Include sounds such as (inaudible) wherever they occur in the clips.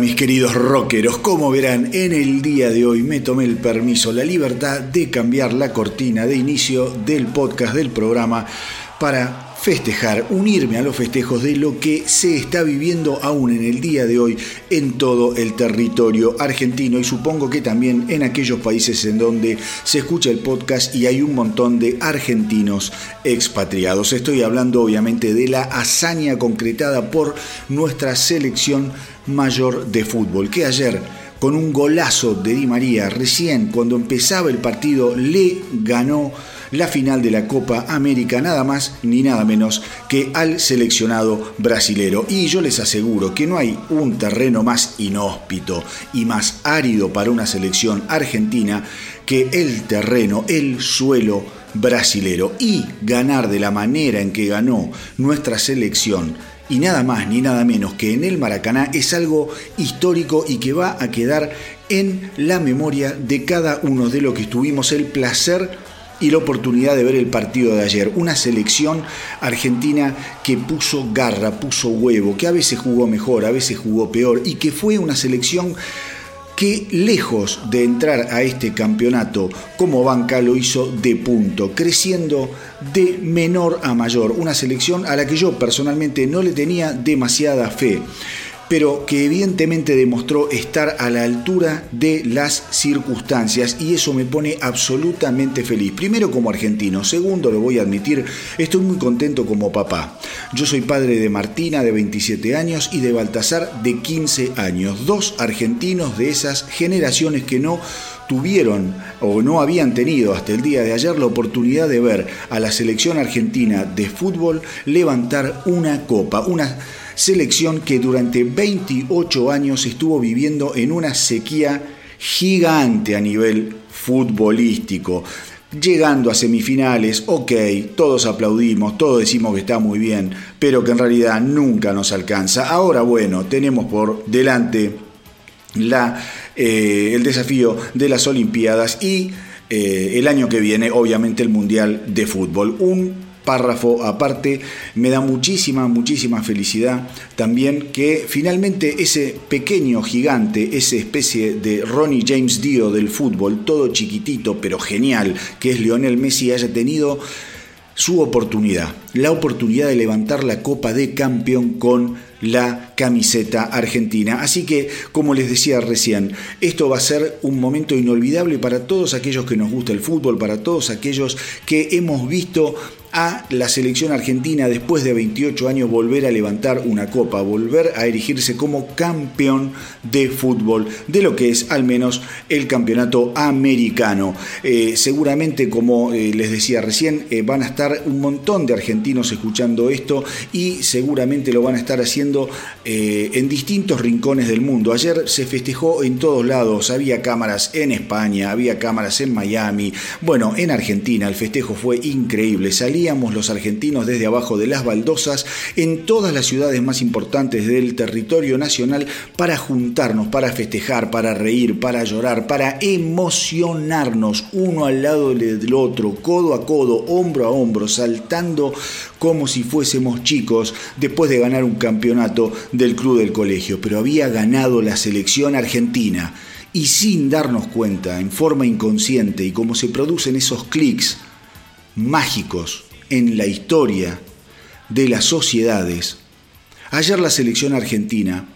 Mis queridos rockeros, como verán, en el día de hoy me tomé el permiso, la libertad de cambiar la cortina de inicio del podcast del programa para festejar, unirme a los festejos de lo que se está viviendo aún en el día de hoy en todo el territorio argentino y supongo que también en aquellos países en donde se escucha el podcast y hay un montón de argentinos expatriados. Estoy hablando obviamente de la hazaña concretada por nuestra selección mayor de fútbol, que ayer con un golazo de Di María, recién cuando empezaba el partido, le ganó la final de la Copa América, nada más ni nada menos que al seleccionado brasilero. Y yo les aseguro que no hay un terreno más inhóspito y más árido para una selección argentina que el terreno, el suelo brasilero. Y ganar de la manera en que ganó nuestra selección y nada más ni nada menos que en el Maracaná es algo histórico y que va a quedar en la memoria de cada uno de los que tuvimos el placer y la oportunidad de ver el partido de ayer. Una selección argentina que puso garra, puso huevo, que a veces jugó mejor, a veces jugó peor y que fue una selección que lejos de entrar a este campeonato como banca lo hizo de punto, creciendo de menor a mayor, una selección a la que yo personalmente no le tenía demasiada fe pero que evidentemente demostró estar a la altura de las circunstancias y eso me pone absolutamente feliz. Primero como argentino, segundo lo voy a admitir, estoy muy contento como papá. Yo soy padre de Martina de 27 años y de Baltasar de 15 años, dos argentinos de esas generaciones que no tuvieron o no habían tenido hasta el día de ayer la oportunidad de ver a la selección argentina de fútbol levantar una copa, una selección que durante 28 años estuvo viviendo en una sequía gigante a nivel futbolístico. Llegando a semifinales, ok, todos aplaudimos, todos decimos que está muy bien, pero que en realidad nunca nos alcanza. Ahora bueno, tenemos por delante la, eh, el desafío de las Olimpiadas y eh, el año que viene, obviamente, el Mundial de Fútbol. Un párrafo aparte. Me da muchísima, muchísima felicidad también que finalmente ese pequeño gigante, esa especie de Ronnie James Dio del fútbol, todo chiquitito pero genial, que es Lionel Messi, haya tenido su oportunidad, la oportunidad de levantar la Copa de Campeón con la camiseta argentina. Así que, como les decía recién, esto va a ser un momento inolvidable para todos aquellos que nos gusta el fútbol, para todos aquellos que hemos visto a la selección argentina después de 28 años volver a levantar una copa, volver a erigirse como campeón de fútbol de lo que es al menos el campeonato americano. Eh, seguramente, como eh, les decía recién, eh, van a estar un montón de argentinos escuchando esto y seguramente lo van a estar haciendo en distintos rincones del mundo. Ayer se festejó en todos lados, había cámaras en España, había cámaras en Miami, bueno, en Argentina el festejo fue increíble, los argentinos desde abajo de las baldosas en todas las ciudades más importantes del territorio nacional para juntarnos, para festejar, para reír, para llorar, para emocionarnos uno al lado del otro, codo a codo, hombro a hombro, saltando como si fuésemos chicos después de ganar un campeonato del club del colegio. Pero había ganado la selección argentina y sin darnos cuenta, en forma inconsciente y como se producen esos clics mágicos en la historia de las sociedades, ayer la selección argentina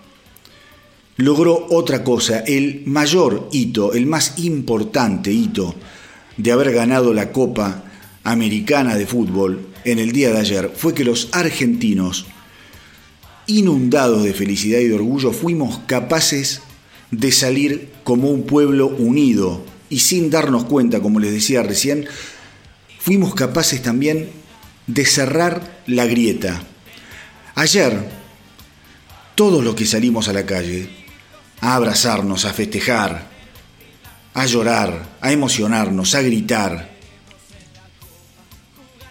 logró otra cosa, el mayor hito, el más importante hito de haber ganado la Copa Americana de Fútbol en el día de ayer, fue que los argentinos, inundados de felicidad y de orgullo, fuimos capaces de salir como un pueblo unido y sin darnos cuenta, como les decía recién, fuimos capaces también de cerrar la grieta. Ayer, todos los que salimos a la calle, a abrazarnos, a festejar, a llorar, a emocionarnos, a gritar,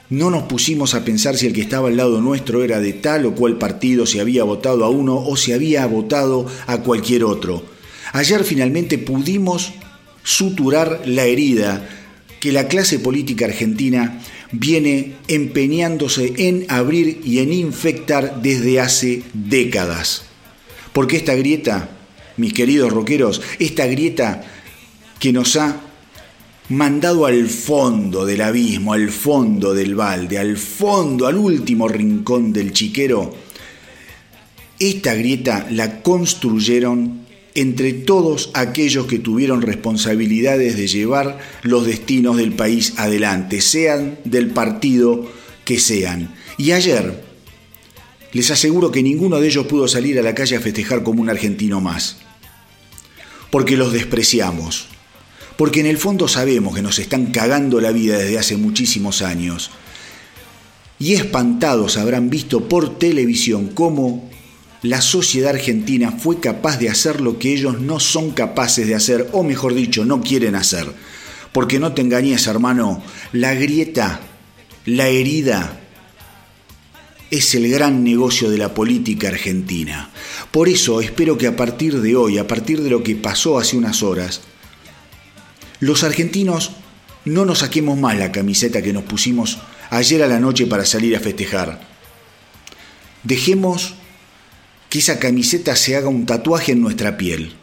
no nos pusimos a pensar si el que estaba al lado nuestro era de tal o cual partido, si había votado a uno o si había votado a cualquier otro. Ayer finalmente pudimos suturar la herida que la clase política argentina viene empeñándose en abrir y en infectar desde hace décadas. Porque esta grieta mis queridos rockeros, esta grieta que nos ha mandado al fondo del abismo, al fondo del balde, al fondo, al último rincón del chiquero, esta grieta la construyeron entre todos aquellos que tuvieron responsabilidades de llevar los destinos del país adelante, sean del partido que sean. Y ayer, les aseguro que ninguno de ellos pudo salir a la calle a festejar como un argentino más, porque los despreciamos, porque en el fondo sabemos que nos están cagando la vida desde hace muchísimos años. Y espantados habrán visto por televisión cómo la sociedad argentina fue capaz de hacer lo que ellos no son capaces de hacer, o mejor dicho, no quieren hacer. Porque no te engañes, hermano, la grieta, la herida, es el gran negocio de la política argentina. Por eso espero que a partir de hoy, a partir de lo que pasó hace unas horas, los argentinos no nos saquemos más la camiseta que nos pusimos ayer a la noche para salir a festejar. Dejemos que esa camiseta se haga un tatuaje en nuestra piel.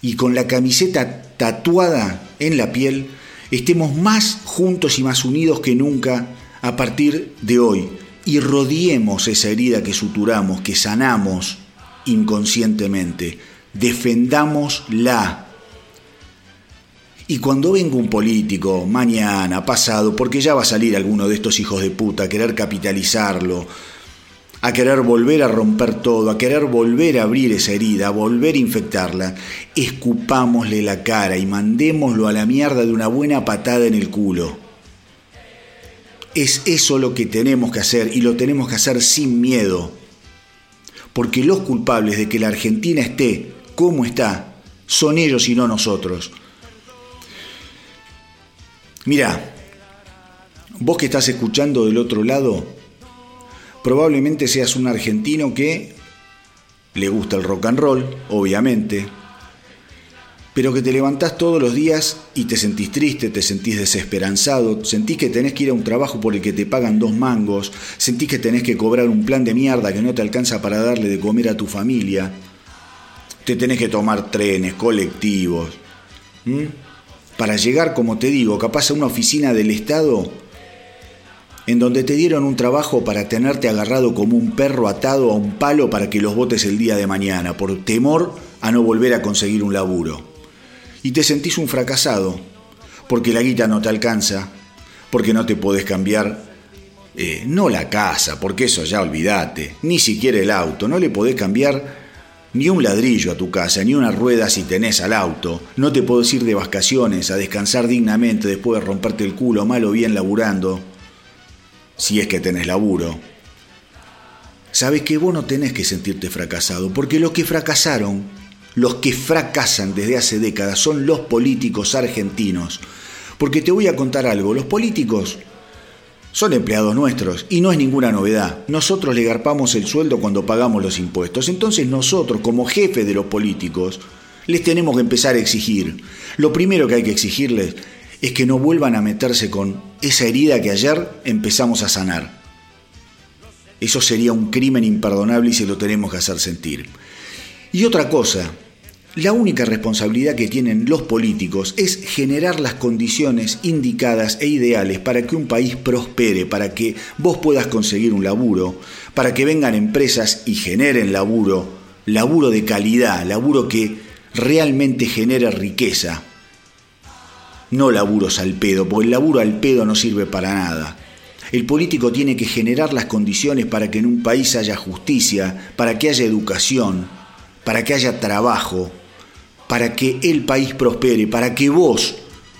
Y con la camiseta tatuada en la piel, estemos más juntos y más unidos que nunca a partir de hoy. Y rodeemos esa herida que suturamos, que sanamos inconscientemente. Defendámosla. Y cuando venga un político, mañana, pasado, porque ya va a salir alguno de estos hijos de puta a querer capitalizarlo, a querer volver a romper todo, a querer volver a abrir esa herida, a volver a infectarla, escupámosle la cara y mandémoslo a la mierda de una buena patada en el culo. Es eso lo que tenemos que hacer y lo tenemos que hacer sin miedo. Porque los culpables de que la Argentina esté como está son ellos y no nosotros. Mira, vos que estás escuchando del otro lado, probablemente seas un argentino que le gusta el rock and roll, obviamente, pero que te levantás todos los días y te sentís triste, te sentís desesperanzado, sentís que tenés que ir a un trabajo por el que te pagan dos mangos, sentís que tenés que cobrar un plan de mierda que no te alcanza para darle de comer a tu familia, te tenés que tomar trenes, colectivos, para llegar, como te digo, capaz a una oficina del Estado en donde te dieron un trabajo para tenerte agarrado como un perro atado a un palo para que los votes el día de mañana, por temor a no volver a conseguir un laburo. Y te sentís un fracasado, porque la guita no te alcanza, porque no te podés cambiar, eh, no la casa, porque eso ya olvídate, ni siquiera el auto, no le podés cambiar ni un ladrillo a tu casa, ni una rueda si tenés al auto, no te podés ir de vacaciones a descansar dignamente después de romperte el culo mal o bien laburando, si es que tenés laburo, sabes que vos no tenés que sentirte fracasado, porque los que fracasaron, los que fracasan desde hace décadas son los políticos argentinos. Porque te voy a contar algo, los políticos son empleados nuestros y no es ninguna novedad. Nosotros le garpamos el sueldo cuando pagamos los impuestos. Entonces nosotros, como jefe de los políticos, les tenemos que empezar a exigir. Lo primero que hay que exigirles es que no vuelvan a meterse con esa herida que ayer empezamos a sanar. Eso sería un crimen imperdonable y se lo tenemos que hacer sentir. Y otra cosa, la única responsabilidad que tienen los políticos es generar las condiciones indicadas e ideales para que un país prospere, para que vos puedas conseguir un laburo, para que vengan empresas y generen laburo, laburo de calidad, laburo que realmente genere riqueza, no laburos al pedo, porque el laburo al pedo no sirve para nada. El político tiene que generar las condiciones para que en un país haya justicia, para que haya educación, para que haya trabajo, para que el país prospere, para que vos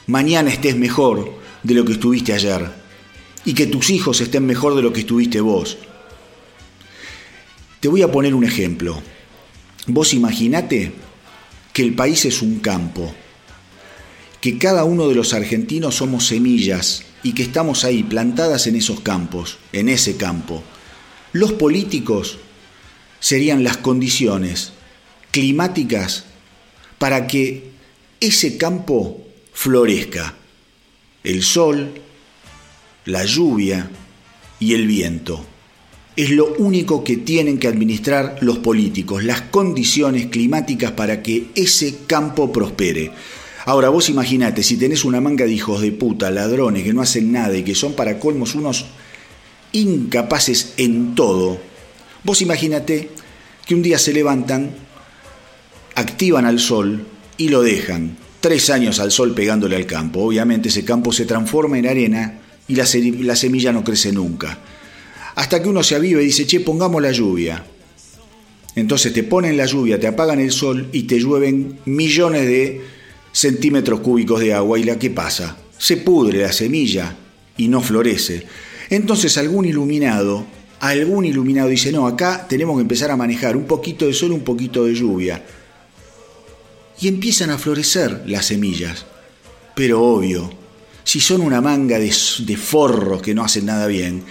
mañana estés mejor de lo que estuviste ayer y que tus hijos estén mejor de lo que estuviste vos. Te voy a poner un ejemplo. Vos imaginate que el país es un campo que cada uno de los argentinos somos semillas y que estamos ahí plantadas en esos campos, en ese campo. Los políticos serían las condiciones climáticas para que ese campo florezca. El sol, la lluvia y el viento. es lo único que tienen que administrar los políticos, las condiciones climáticas para que ese campo prospere. Ahora vos imaginate, si tenés una manga de hijos de puta, ladrones que no hacen nada y que son para colmos unos incapaces en todo, vos imagínate que un día se levantan, activan al sol y lo dejan. Tres años al sol pegándole al campo. Obviamente ese campo se transforma en arena y la, semilla no crece nunca. Hasta que uno se aviva y dice, che, pongamos la lluvia. Entonces te ponen la lluvia, te apagan el sol y te llueven millones de centímetros cúbicos de agua. ¿Y la qué pasa? Se pudre la semilla y no florece. Entonces algún iluminado, algún iluminado dice, no, acá tenemos que empezar a manejar un poquito de sol, un poquito de lluvia. Y empiezan a florecer las semillas. Pero obvio, si son una manga de, de forros que no hacen nada bien,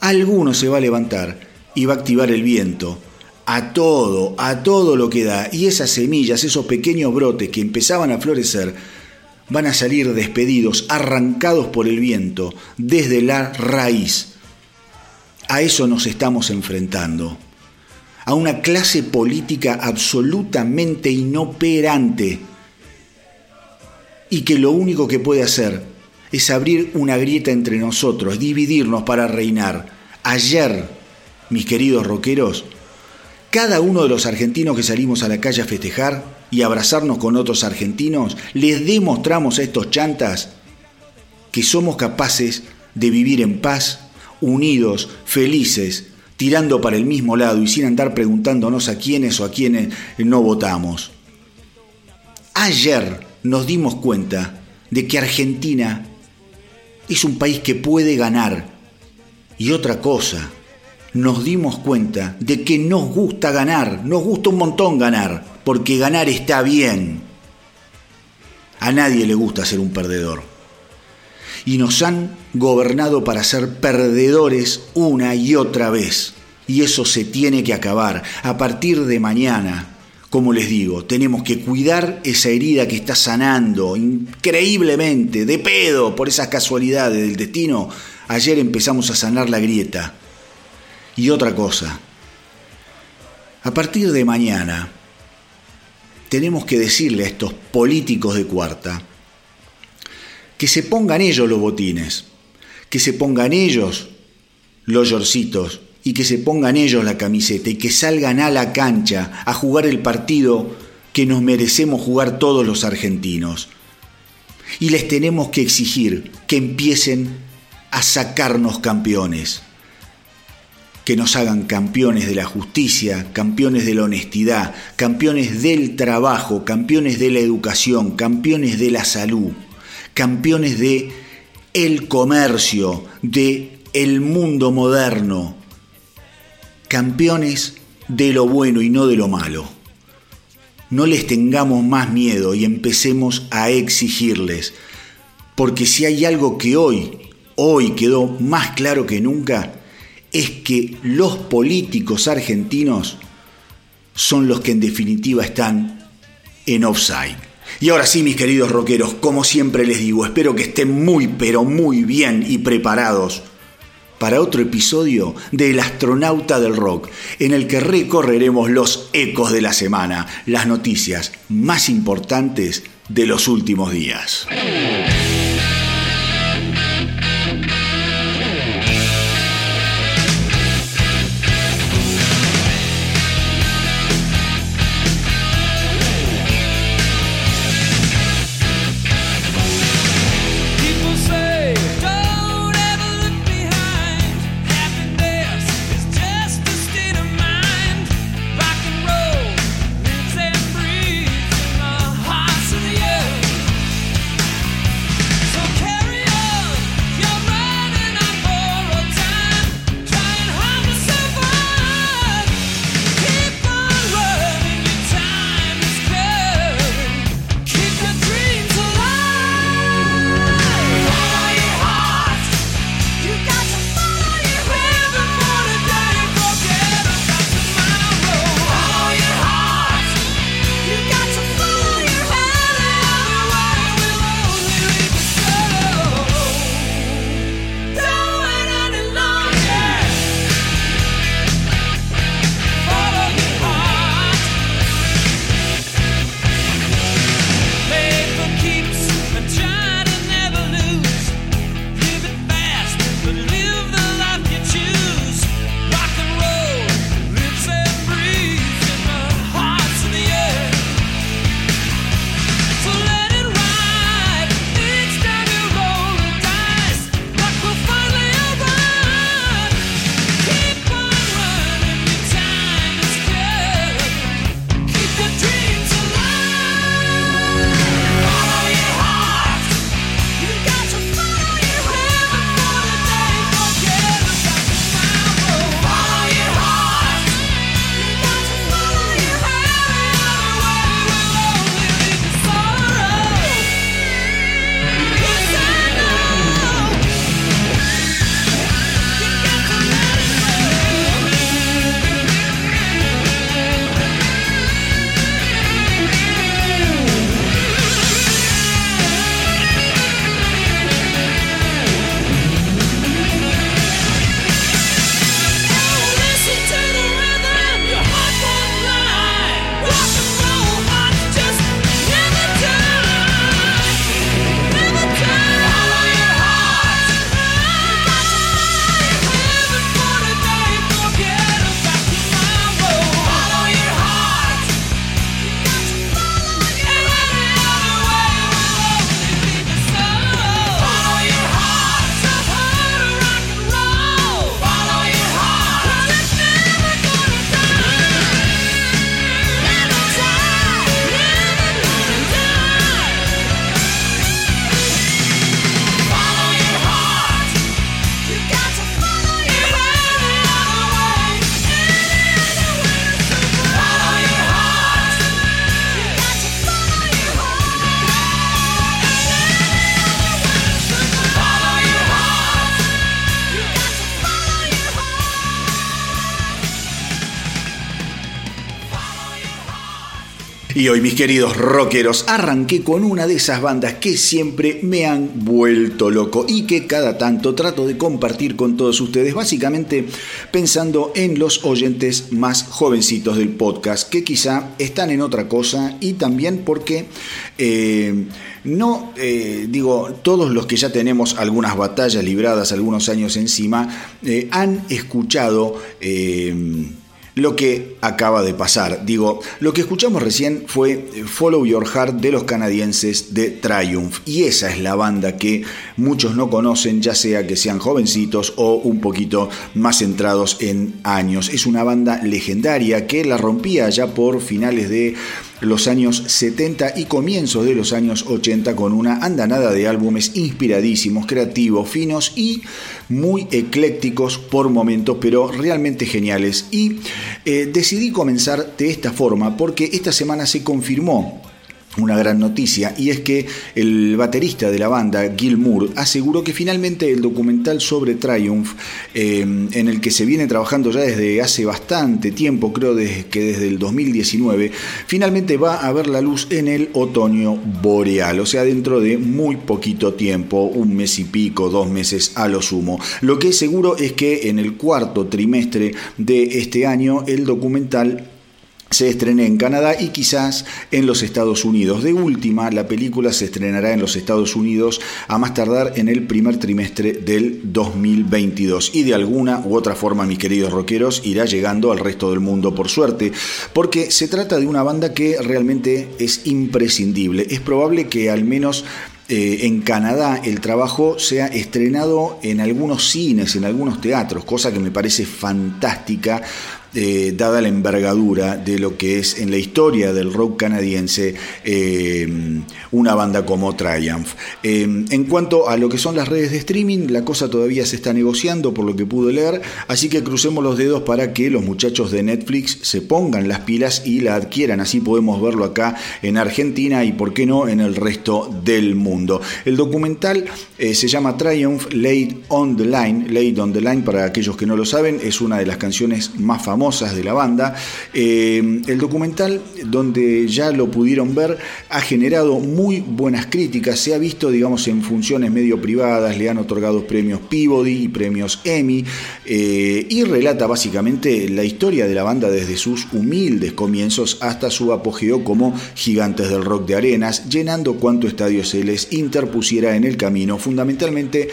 alguno se va a levantar y va a activar el viento a todo, a todo lo que da. Y esas semillas, esos pequeños brotes que empezaban a florecer, van a salir despedidos, arrancados por el viento, desde la raíz. A eso nos estamos enfrentando. A una clase política absolutamente inoperante y que lo único que puede hacer es abrir una grieta entre nosotros, dividirnos para reinar. Ayer, mis queridos rockeros, cada uno de los argentinos que salimos a la calle a festejar y abrazarnos con otros argentinos, les demostramos a estos chantas que somos capaces de vivir en paz, unidos, felices, tirando para el mismo lado y sin andar preguntándonos a quiénes o a quiénes no votamos. Ayer nos dimos cuenta de que Argentina es un país que puede ganar. Y otra cosa, nos dimos cuenta de que nos gusta ganar, nos gusta un montón ganar, porque ganar está bien. A nadie le gusta ser un perdedor. Y nos han gobernado para ser perdedores una y otra vez. Y eso se tiene que acabar. A partir de mañana, como les digo, tenemos que cuidar esa herida que está sanando increíblemente, de pedo, por esas casualidades del destino. Ayer empezamos a sanar la grieta y otra cosa, a partir de mañana tenemos que decirle a estos políticos de cuarta que se pongan ellos los botines, que se pongan ellos los yorcitos y que se pongan ellos la camiseta y que salgan a la cancha a jugar el partido que nos merecemos jugar todos los argentinos. Y les tenemos que exigir que empiecen a sacarnos campeones que nos hagan campeones de la justicia, campeones de la honestidad, campeones del trabajo, campeones de la educación, campeones de la salud, campeones de el comercio, de el mundo moderno, campeones de lo bueno y no de lo malo. No les tengamos más miedo y empecemos a exigirles, porque si hay algo que hoy, hoy quedó más claro que nunca, es que los políticos argentinos son los que en definitiva están en offside. Y ahora sí, mis queridos rockeros, como siempre les digo, espero que estén muy pero muy bien y preparados para otro episodio del astronauta del rock, en el que recorreremos los ecos de la semana, las noticias más importantes de los últimos días. Y hoy, mis queridos rockeros, arranqué con una de esas bandas que siempre me han vuelto loco y que cada tanto trato de compartir con todos ustedes, básicamente pensando en los oyentes más jovencitos del podcast, que quizá están en otra cosa y también porque... Eh, no, eh, digo, todos los que ya tenemos algunas batallas libradas, algunos años encima, eh, han escuchado lo que acaba de pasar. Digo, lo que escuchamos recién fue eh, Follow Your Heart de los canadienses de Triumph. Y esa es la banda que muchos no conocen, ya sea que sean jovencitos o un poquito más centrados en años. Es una banda legendaria que la rompía ya por finales de los años 70 y comienzos de los años 80 con una andanada de álbumes inspiradísimos, creativos, finos y muy eclécticos por momentos, pero realmente geniales. Y eh, decidí comenzar de esta forma porque esta semana se confirmó una gran noticia y es que el baterista de la banda, Gil Moore, aseguró que finalmente el documental sobre Triumph, eh, en el que se viene trabajando ya desde hace bastante tiempo, creo desde, que desde el 2019, finalmente va a ver la luz en el otoño boreal, o sea, dentro de muy poquito tiempo, un mes y pico, dos meses a lo sumo. Lo que es seguro es que en el cuarto trimestre de este año el documental se estrene en Canadá y quizás en los Estados Unidos. De última, la película se estrenará en los Estados Unidos a más tardar en el primer trimestre del 2022 y de alguna u otra forma, mis queridos rockeros, irá llegando al resto del mundo por suerte, porque se trata de una banda que realmente es imprescindible. Es probable que al menos eh, en Canadá el trabajo sea estrenado en algunos cines, en algunos teatros, cosa que me parece fantástica eh, dada la envergadura de lo que es en la historia del rock canadiense eh, una banda como Triumph. Eh, en cuanto a lo que son las redes de streaming, la cosa todavía se está negociando por lo que pude leer, así que crucemos los dedos para que los muchachos de Netflix se pongan las pilas y la adquieran, así podemos verlo acá en Argentina y por qué no en el resto del mundo. El documental se llama Triumph Laid on the Line, Laid on the Line para aquellos que no lo saben, es una de las canciones más famosas de la banda. Eh, el documental, donde ya lo pudieron ver, ha generado muy buenas críticas. Se ha visto, digamos, en funciones medio privadas, le han otorgado premios Peabody y premios Emmy, eh, y relata básicamente la historia de la banda desde sus humildes comienzos hasta su apogeo como gigantes del rock de arenas, llenando cuanto estadio se les interpusiera en el camino, fundamentalmente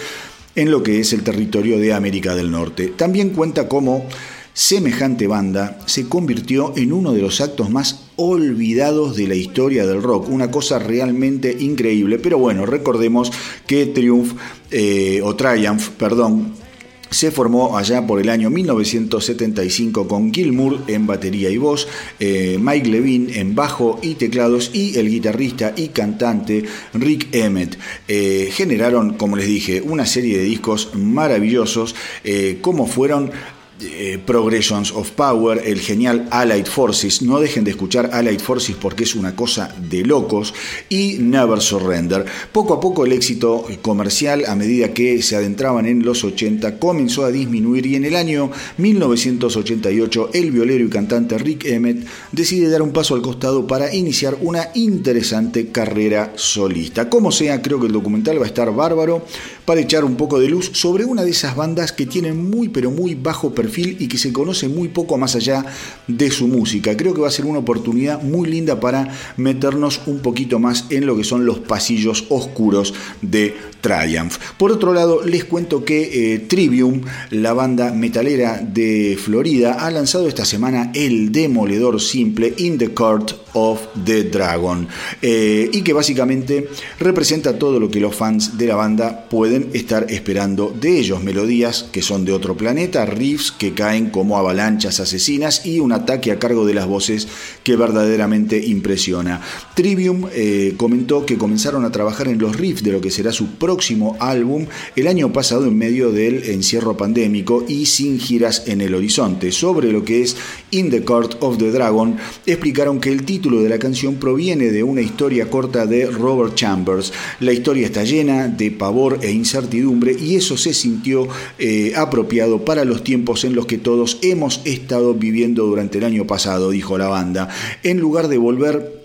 en lo que es el territorio de América del Norte. También cuenta cómo Semejante banda se convirtió en uno de los actos más olvidados de la historia del rock, una cosa realmente increíble. Pero bueno, recordemos que Triumph, eh, o Triumph, perdón, se formó allá por el año 1975 con Gilmour en batería y voz, eh, Mike Levine en bajo y teclados y el guitarrista y cantante Rick Emmett. Eh, generaron, como les dije, una serie de discos maravillosos, como fueron eh, Progressions of Power, el genial Allied Forces. No dejen de escuchar Allied Forces porque es una cosa de locos. Y Never Surrender. Poco a poco el éxito comercial, a medida que se adentraban en los 80, comenzó a disminuir y en el año 1988 el violero y cantante Rick Emmett decide dar un paso al costado para iniciar una interesante carrera solista. Como sea, creo que el documental va a estar bárbaro para echar un poco de luz sobre una de esas bandas que tienen muy pero muy bajo perfil y que se conoce muy poco más allá de su música. Creo que va a ser una oportunidad muy linda para meternos un poquito más en lo que son los pasillos oscuros de Triumph. Por otro lado, les cuento que eh, Trivium, la banda metalera de Florida, ha lanzado esta semana el demoledor simple In the Court of the Dragon eh, y que básicamente representa todo lo que los fans de la banda pueden estar esperando de ellos. Melodías que son de otro planeta, riffs que caen como avalanchas asesinas y un ataque a cargo de las voces que verdaderamente impresiona. Trivium eh, comentó que comenzaron a trabajar en los riffs de lo que será su próximo álbum el año pasado en medio del encierro pandémico y sin giras en el horizonte. Sobre lo que es In the Court of the Dragon, explicaron que el título de la canción proviene de una historia corta de Robert Chambers. La historia está llena de pavor e incertidumbre y eso se sintió eh, apropiado para los tiempos en los que todos hemos estado viviendo durante el año pasado, dijo la banda. En lugar de volver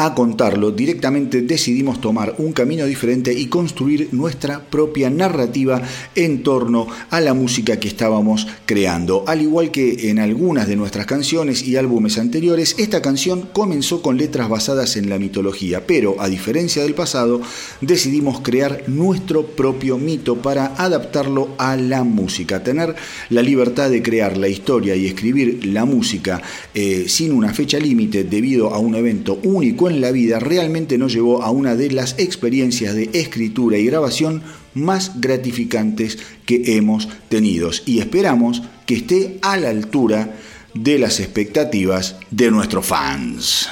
a contarlo, directamente decidimos tomar un camino diferente y construir nuestra propia narrativa en torno a la música que estábamos creando. Al igual que en algunas de nuestras canciones y álbumes anteriores, esta canción comenzó con letras basadas en la mitología, pero a diferencia del pasado, decidimos crear nuestro propio mito para adaptarlo a la música, tener la libertad de crear la historia y escribir la música eh, sin una fecha límite debido a un evento único en la vida realmente nos llevó a una de las experiencias de escritura y grabación más gratificantes que hemos tenido y esperamos que esté a la altura de las expectativas de nuestros fans.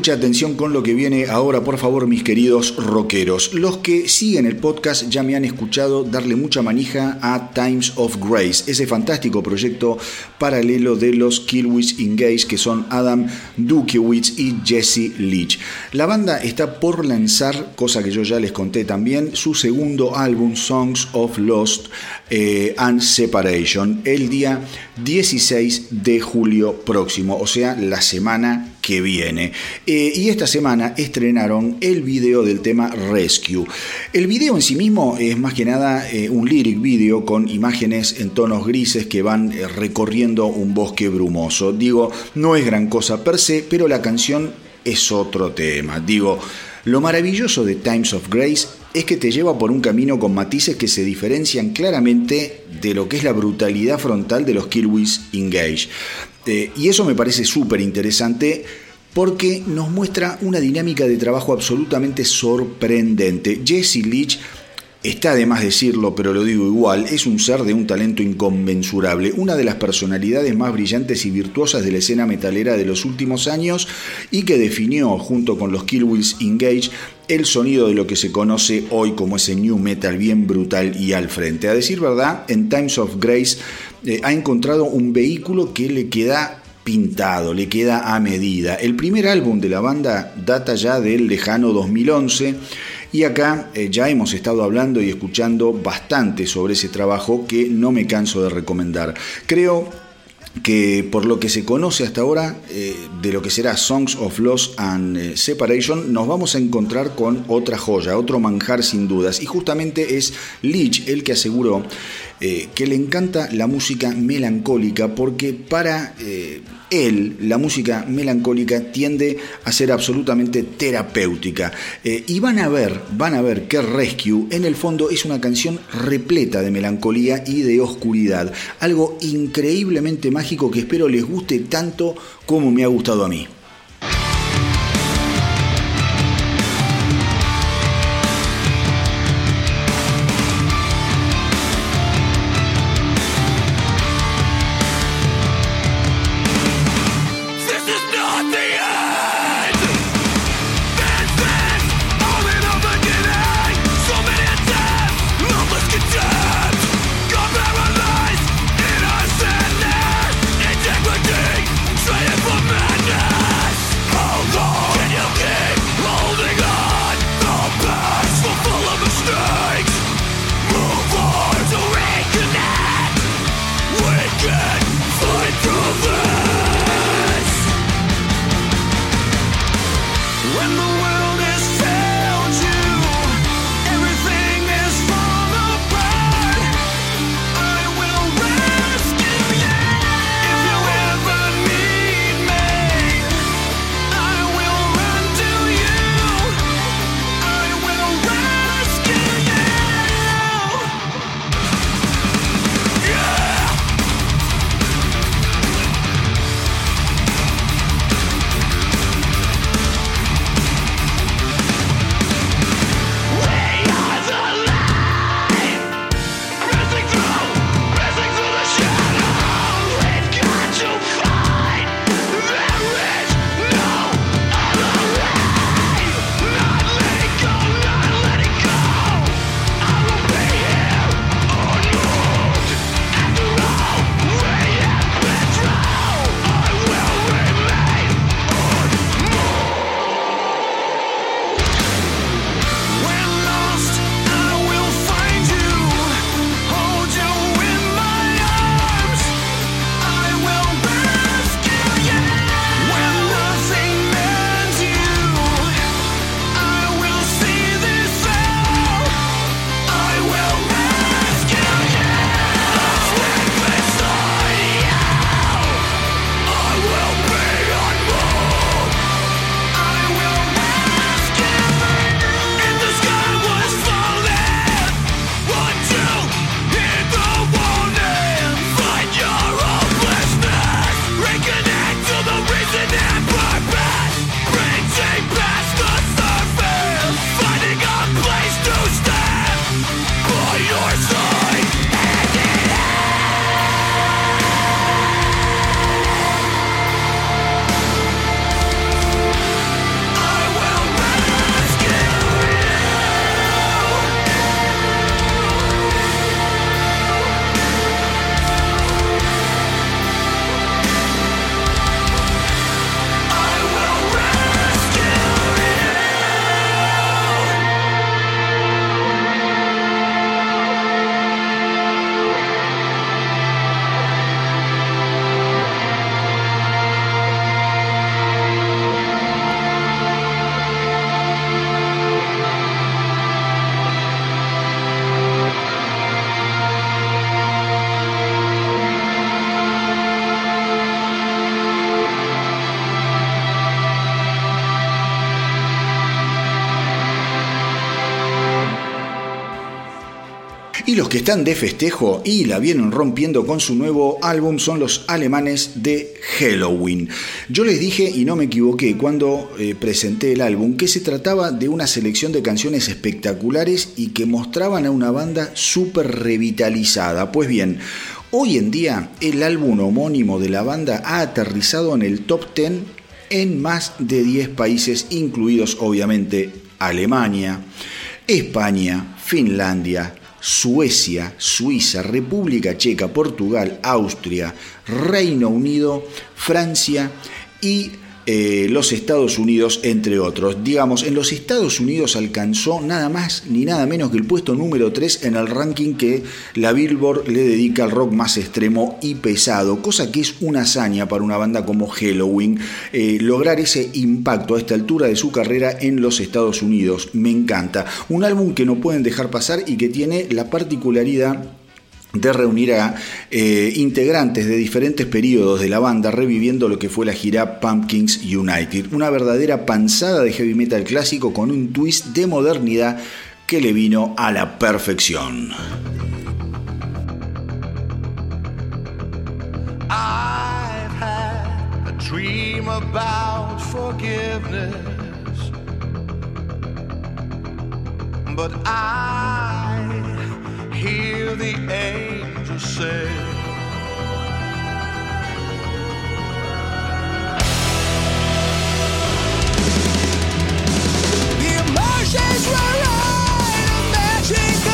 Mucha atención con lo que viene ahora, por favor, mis queridos rockeros. Los que siguen el podcast ya me han escuchado darle mucha manija a Times of Grace, ese fantástico proyecto paralelo de los Killwitz Engage que son Adam Dukiewicz y Jesse Leach. La banda está por lanzar, cosa que yo ya les conté también, su segundo álbum Songs of Lost eh, and Separation el día 16 de julio próximo, o sea, la semana que viene. Eh, y esta semana estrenaron el video del tema Rescue. El video en sí mismo es más que nada eh, un lyric video con imágenes en tonos grises que van eh, recorriendo un bosque brumoso. Digo, no es gran cosa per se, pero la canción es otro tema. Digo, lo maravilloso de Times of Grace es que te lleva por un camino con matices que se diferencian claramente de lo que es la brutalidad frontal de los Killwitz Engage. Eh, y eso me parece súper interesante porque nos muestra una dinámica de trabajo absolutamente sorprendente. Jesse Leach Está de más decirlo, pero lo digo igual, es un ser de un talento inconmensurable, una de las personalidades más brillantes y virtuosas de la escena metalera de los últimos años y que definió, junto con los Killwills Engage, el sonido de lo que se conoce hoy como ese new metal bien brutal y al frente. A decir verdad, en Times of Grace eh, ha encontrado un vehículo que le queda pintado, le queda a medida. El primer álbum de la banda data ya del lejano 2011 y acá eh, ya hemos estado hablando y escuchando bastante sobre ese trabajo que no me canso de recomendar. Creo que por lo que se conoce hasta ahora eh, de lo que será Songs of Loss and eh, Separation, nos vamos a encontrar con otra joya, otro manjar sin dudas. Y justamente es Leach el que aseguró que le encanta la música melancólica porque para él, la música melancólica tiende a ser absolutamente terapéutica. Eh, y van a ver, van a ver que Rescue en el fondo es una canción repleta de melancolía y de oscuridad. Algo increíblemente mágico que espero les guste tanto como me ha gustado a mí. Que están de festejo y la vienen rompiendo con su nuevo álbum son los alemanes de Halloween. Yo les dije, y no me equivoqué, cuando eh, presenté el álbum, que se trataba de una selección de canciones espectaculares y que mostraban a una banda súper revitalizada. Pues bien, hoy en día el álbum homónimo de la banda ha aterrizado en el top 10 en más de 10 países, incluidos obviamente Alemania, España, Finlandia, Suecia, Suiza, República Checa, Portugal, Austria, Reino Unido, Francia y eh, los Estados Unidos, entre otros. Digamos, en los Estados Unidos alcanzó nada más ni nada menos que el puesto número 3 en el ranking que la Billboard le dedica al rock más extremo y pesado, cosa que es una hazaña para una banda como Halloween, eh, lograr ese impacto a esta altura de su carrera en los Estados Unidos. Me encanta. Un álbum que no pueden dejar pasar y que tiene la particularidad de reunir a eh, integrantes de diferentes periodos de la banda reviviendo lo que fue la gira Pumpkins United, una verdadera panzada de heavy metal clásico con un twist de modernidad que le vino a la perfección. but hear the angels say. The emotions were right, magic.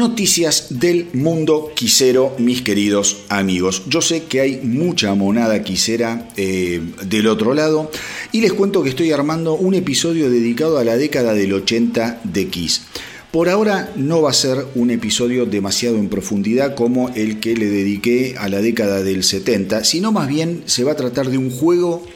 Noticias del mundo quisero, mis queridos amigos. Yo sé que hay mucha monada quisera eh, del otro lado y les cuento que estoy armando un episodio dedicado a la década del 80 de Kiss. Por ahora no va a ser un episodio demasiado en profundidad como el que le dediqué a la década del 70, sino más bien se va a tratar de un juego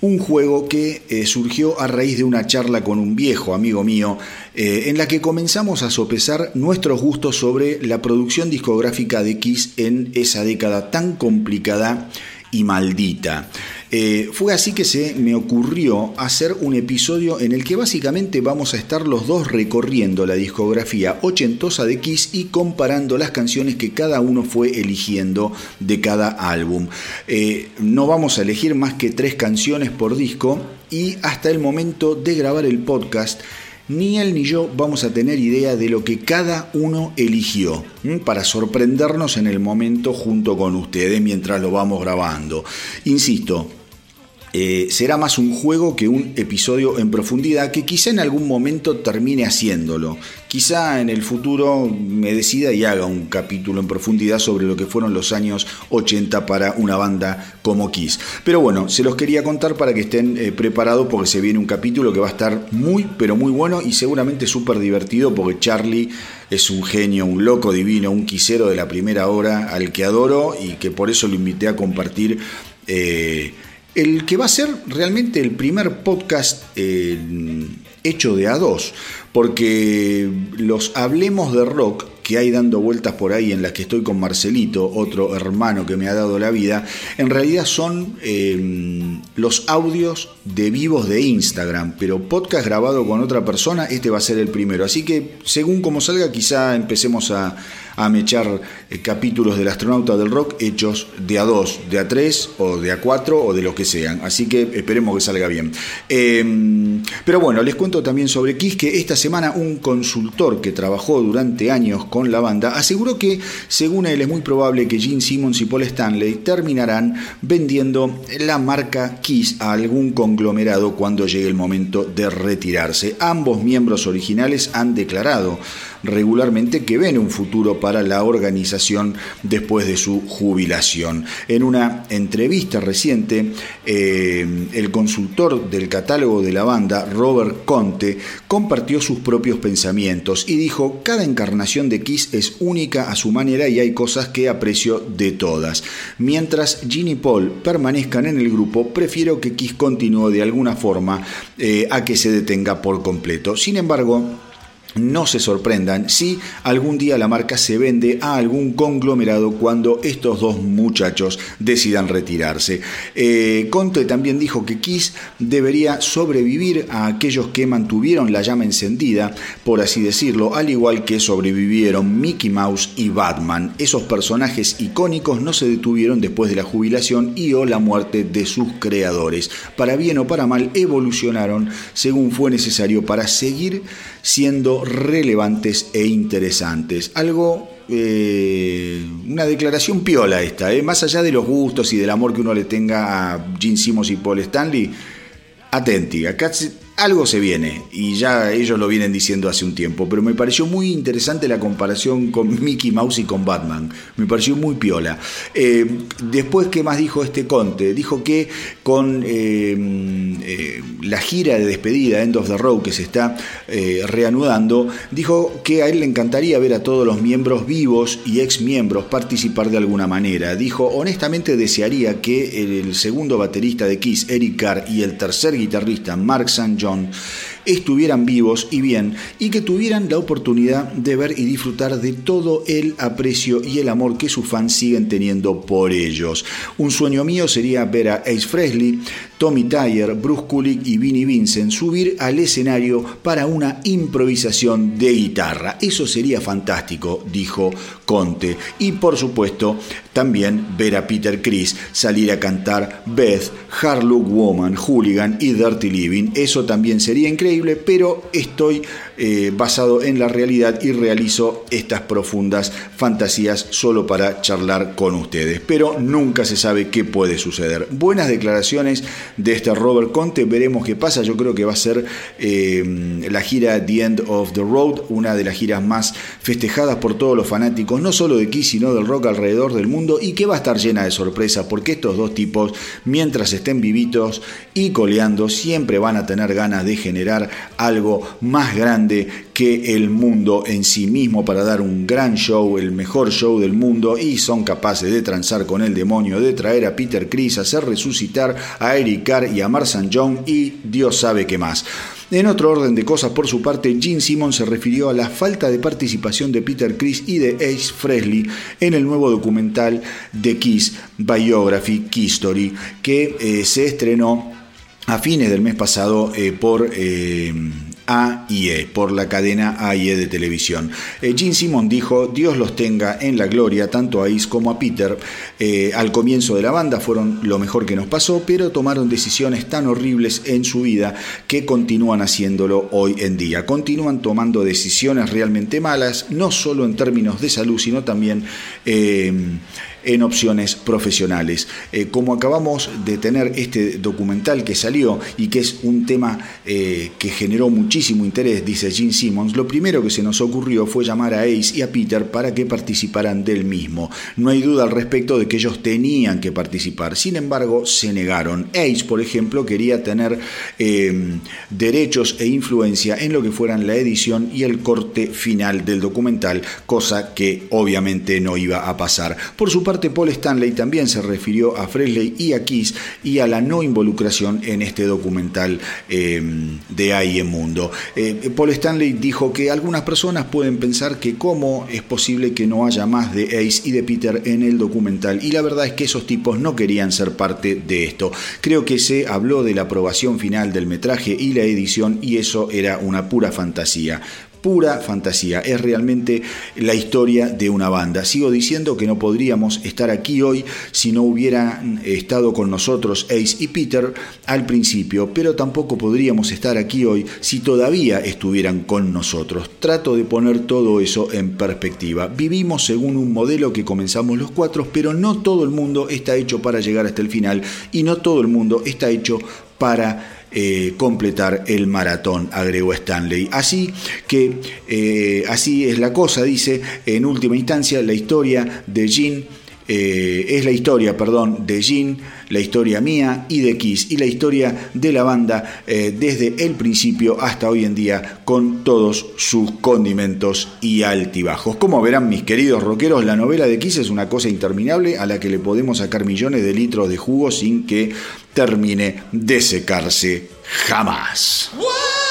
un juego que eh, surgió a raíz de una charla con un viejo amigo mío, eh, en la que comenzamos a sopesar nuestros gustos sobre la producción discográfica de Kiss en esa década tan complicada y maldita. Eh, fue así que se me ocurrió hacer un episodio en el que básicamente vamos a estar los dos recorriendo la discografía ochentosa de Kiss y comparando las canciones que cada uno fue eligiendo de cada álbum. Eh, no vamos a elegir más que tres canciones por disco y hasta el momento de grabar el podcast ni él ni yo vamos a tener idea de lo que cada uno eligió para sorprendernos en el momento junto con ustedes mientras lo vamos grabando. Insisto, eh, será más un juego que un episodio en profundidad que quizá en algún momento termine haciéndolo. Quizá en el futuro me decida y haga un capítulo en profundidad sobre lo que fueron los años 80 para una banda como Kiss. Pero bueno, se los quería contar para que estén eh, preparados porque se viene un capítulo que va a estar muy, pero muy bueno y seguramente súper divertido porque Charlie es un genio, un loco divino, un quisero de la primera hora al que adoro y que por eso lo invité a compartir. Eh, el que va a ser realmente el primer podcast eh, hecho de a dos, porque los Hablemos de Rock que hay dando vueltas por ahí en las que estoy con Marcelito, otro hermano que me ha dado la vida, en realidad son eh, los audios de vivos de Instagram, pero podcast grabado con otra persona, este va a ser el primero. Así que según como salga, quizá empecemos a a mechar eh, capítulos del astronauta del rock hechos de a dos, de a tres o de a cuatro o de lo que sean. Así que esperemos que salga bien. Em, pero bueno, les cuento también sobre Kiss que esta semana un consultor que trabajó durante años con la banda aseguró que, según él, es muy probable que Gene Simmons y Paul Stanley terminarán vendiendo la marca Kiss a algún conglomerado cuando llegue el momento de retirarse. Ambos miembros originales han declarado regularmente que ven un futuro para la organización después de su jubilación. En una entrevista reciente, eh, el consultor del catálogo de la banda, Robert Conte, compartió sus propios pensamientos y dijo, cada encarnación de Kiss es única a su manera y hay cosas que aprecio de todas. Mientras Gene y Paul permanezcan en el grupo, prefiero que Kiss continúe de alguna forma eh, a que se detenga por completo. Sin embargo, no se sorprendan si algún día la marca se vende a algún conglomerado cuando estos dos muchachos decidan retirarse. Eh, Conte también dijo que Kiss debería sobrevivir a aquellos que mantuvieron la llama encendida, por así decirlo, al igual que sobrevivieron Mickey Mouse y Batman. Esos personajes icónicos no se detuvieron después de la jubilación y o la muerte de sus creadores. Para bien o para mal, evolucionaron según fue necesario para seguir siendo relevantes e interesantes. Algo, eh, una declaración piola esta, eh. más allá de los gustos y del amor que uno le tenga a Gene Simmons y Paul Stanley, atenti, acá algo se viene y ya ellos lo vienen diciendo hace un tiempo, pero me pareció muy interesante la comparación con Mickey Mouse y con Batman, me pareció muy piola. Eh, después, ¿qué más dijo este Conte? Dijo que con eh, eh, la gira de despedida, End of the Road, que se está reanudando, dijo que a él le encantaría ver a todos los miembros vivos y ex miembros participar de alguna manera. Dijo, honestamente desearía que el segundo baterista de Kiss, Eric Carr, y el tercer guitarrista, Mark St estuvieran vivos y bien y que tuvieran la oportunidad de ver y disfrutar de todo el aprecio y el amor que sus fans siguen teniendo por ellos. Un sueño mío sería ver a Ace Frehley, Tommy Tyler, Bruce Kulick y Vinnie Vincent subir al escenario para una improvisación de guitarra. Eso sería fantástico, dijo Conte. Y por supuesto, también ver a Peter Chris salir a cantar Beth, Hard Woman, Hooligan y Dirty Living. Eso también sería increíble, pero estoy eh, basado en la realidad y realizo estas profundas fantasías solo para charlar con ustedes. Pero nunca se sabe qué puede suceder. Buenas declaraciones de este Robert Conte, veremos qué pasa. Yo creo que va a ser eh, la gira The End of the Road, una de las giras más festejadas por todos los fanáticos, no solo de Kiss, sino del rock alrededor del mundo y que va a estar llena de sorpresa porque estos dos tipos, mientras estén vivitos y coleando, siempre van a tener ganas de generar algo más grande que el mundo en sí mismo para dar un gran show, el mejor show del mundo y son capaces de transar con el demonio, de traer a Peter Chris, hacer resucitar a Eric Carr y a Marsan Young y Dios sabe qué más. En otro orden de cosas, por su parte, Gene Simmons se refirió a la falta de participación de Peter Chris y de Ace Frehley en el nuevo documental de Kiss Biography Key Story que eh, se estrenó a fines del mes pasado eh, por eh, AIE, por la cadena AIE de televisión. Eh, Gene Simon dijo, Dios los tenga en la gloria, tanto a Ace como a Peter. Eh, al comienzo de la banda fueron lo mejor que nos pasó, pero tomaron decisiones tan horribles en su vida que continúan haciéndolo hoy en día. Continúan tomando decisiones realmente malas, no solo en términos de salud, sino también... Eh, en opciones profesionales. Eh, como acabamos de tener este documental que salió y que es un tema eh, que generó muchísimo interés, dice Gene Simmons, lo primero que se nos ocurrió fue llamar a Ace y a Peter para que participaran del mismo. No hay duda al respecto de que ellos tenían que participar, sin embargo se negaron. Ace, por ejemplo, quería tener eh, derechos e influencia en lo que fueran la edición y el corte final del documental, cosa que obviamente no iba a pasar. Por su parte, Paul Stanley también se refirió a Fresley y a Kiss y a la no involucración en este documental eh, de en Mundo. Paul Stanley dijo que algunas personas pueden pensar que cómo es posible que no haya más de Ace y de Peter en el documental y la verdad es que esos tipos no querían ser parte de esto. Creo que se habló de la aprobación final del metraje y la edición y eso era una pura fantasía pura fantasía, es realmente la historia de una banda. Sigo diciendo que no podríamos estar aquí hoy si no hubieran estado con nosotros Ace y Peter al principio, pero tampoco podríamos estar aquí hoy si todavía estuvieran con nosotros. Trato de poner todo eso en perspectiva. Vivimos según un modelo que comenzamos los cuatro, pero no todo el mundo está hecho para llegar hasta el final y no todo el mundo está hecho para eh, completar el maratón, agregó Stanley. Así que eh, así es la cosa, dice, en última instancia, la historia de Jean. Eh, es la historia, perdón, de Jean, la historia mía y de Kiss, y la historia de la banda desde el principio hasta hoy en día, con todos sus condimentos y altibajos. Como verán mis queridos rockeros, la novela de Kiss es una cosa interminable a la que le podemos sacar millones de litros de jugo sin que termine de secarse jamás. Are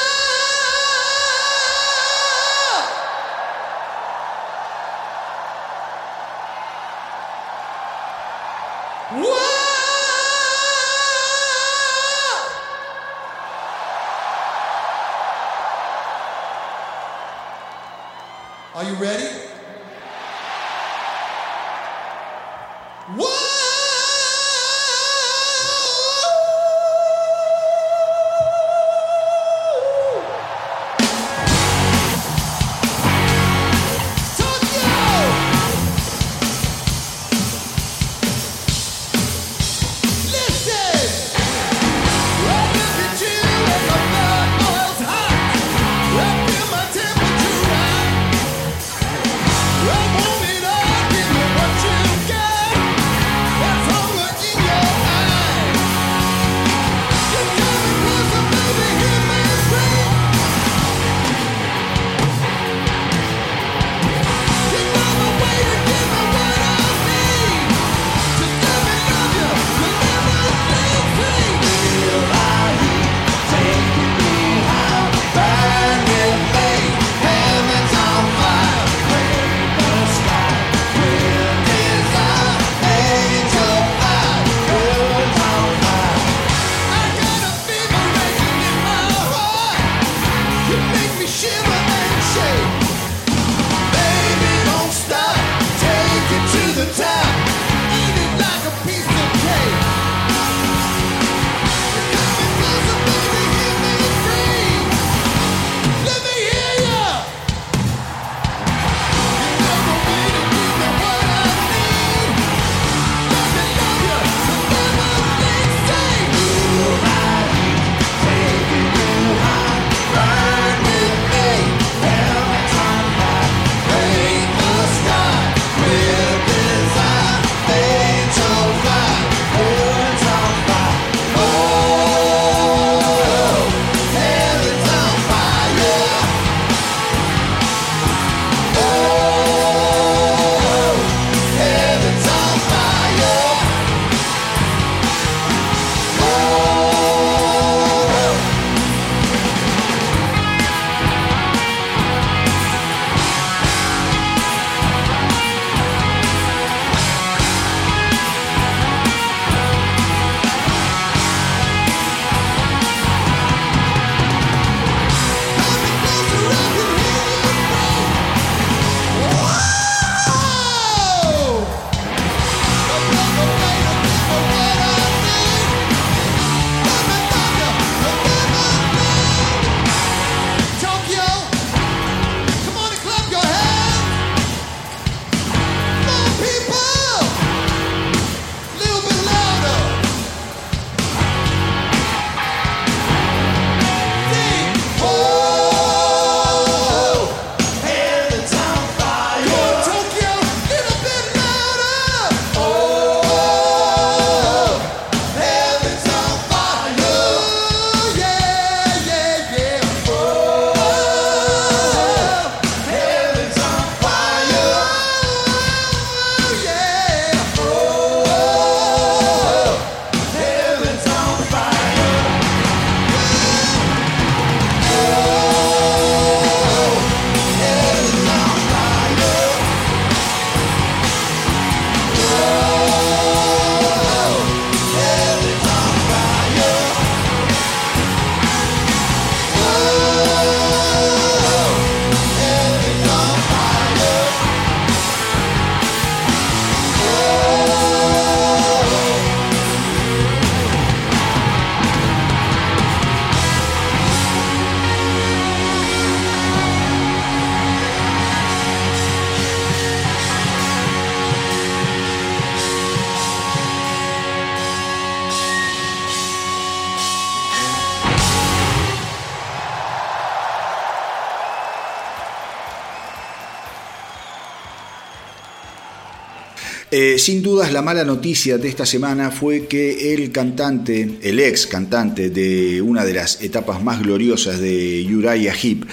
sin dudas, la mala noticia de esta semana fue que el cantante, el ex cantante de una de las etapas más gloriosas de Uriah Heep,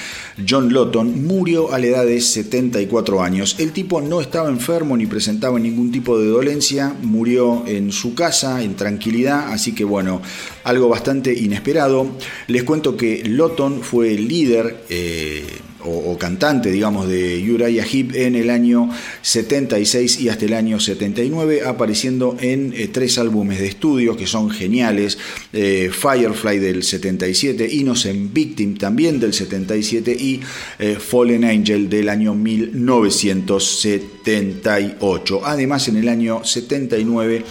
John Lotton, murió a la edad de 74 años. El tipo no estaba enfermo ni presentaba ningún tipo de dolencia, murió en su casa, en tranquilidad, así que bueno, algo bastante inesperado. Les cuento que Lotton fue el líder. Eh, o, cantante, digamos, de Uriah Heep en el año 76 y hasta el año 79, apareciendo en eh, tres álbumes de estudio que son geniales, eh, Firefly del 77, Innocent Victim también del 77 y eh, Fallen Angel del año 1978. Además, en el año 79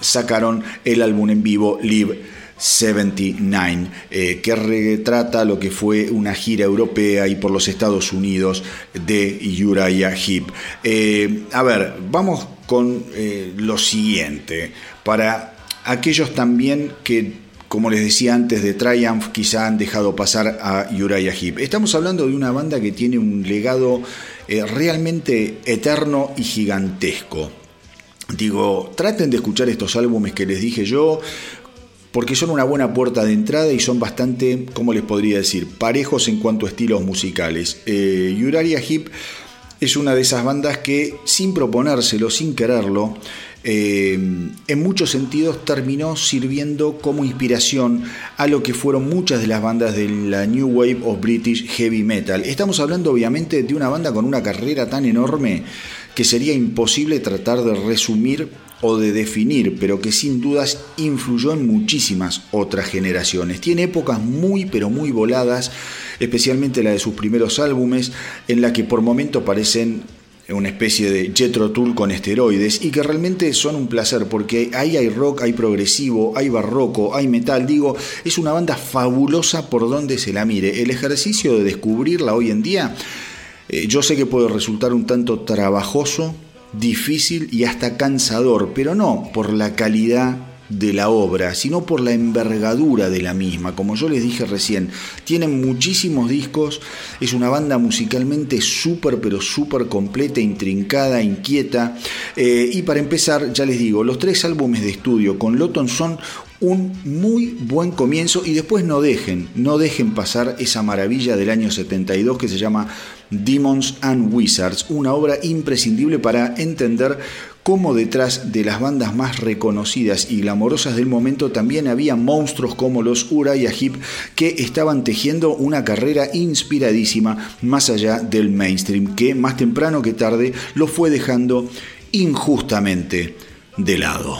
sacaron el álbum en vivo Live 79, eh, que retrata lo que fue una gira europea y por los Estados Unidos de Uriah Heep. Eh, a ver, vamos con eh, lo siguiente. Para aquellos también que como les decía antes de Triumph, quizá han dejado pasar a Uriah Heep. Estamos hablando de una banda que tiene un legado realmente eterno y gigantesco. Digo, traten de escuchar estos álbumes que les dije yo, porque son una buena puerta de entrada y son bastante, ¿cómo les podría decir?, parejos en cuanto a estilos musicales. Eh, Uraria Hip es una de esas bandas que, sin proponérselo, sin quererlo, eh, en muchos sentidos terminó sirviendo como inspiración a lo que fueron muchas de las bandas de la New Wave of British Heavy Metal. Estamos hablando obviamente de una banda con una carrera tan enorme que sería imposible tratar de resumir o de definir, pero que sin dudas influyó en muchísimas otras generaciones. Tiene épocas muy pero muy voladas, especialmente la de sus primeros álbumes, en la que por momentos parecen una especie de Jetro Tool con esteroides y que realmente son un placer porque ahí hay rock, hay progresivo, hay barroco, hay metal, digo, es una banda fabulosa por donde se la mire. El ejercicio de descubrirla hoy en día, eh, yo sé que puede resultar un tanto trabajoso, difícil y hasta cansador, pero no por la calidad de la obra, sino por la envergadura de la misma. Como yo les dije recién, tienen muchísimos discos, es una banda musicalmente súper, pero súper completa, intrincada, inquieta. Eh, y para empezar, ya les digo, los tres álbumes de estudio con Lotton son un muy buen comienzo y después no dejen, no dejen pasar esa maravilla del año 72 que se llama Demons and Wizards, una obra imprescindible para entender cómo detrás de las bandas más reconocidas y glamorosas del momento también había monstruos como los Uriah Heep que estaban tejiendo una carrera inspiradísima más allá del mainstream, que más temprano que tarde lo fue dejando injustamente de lado.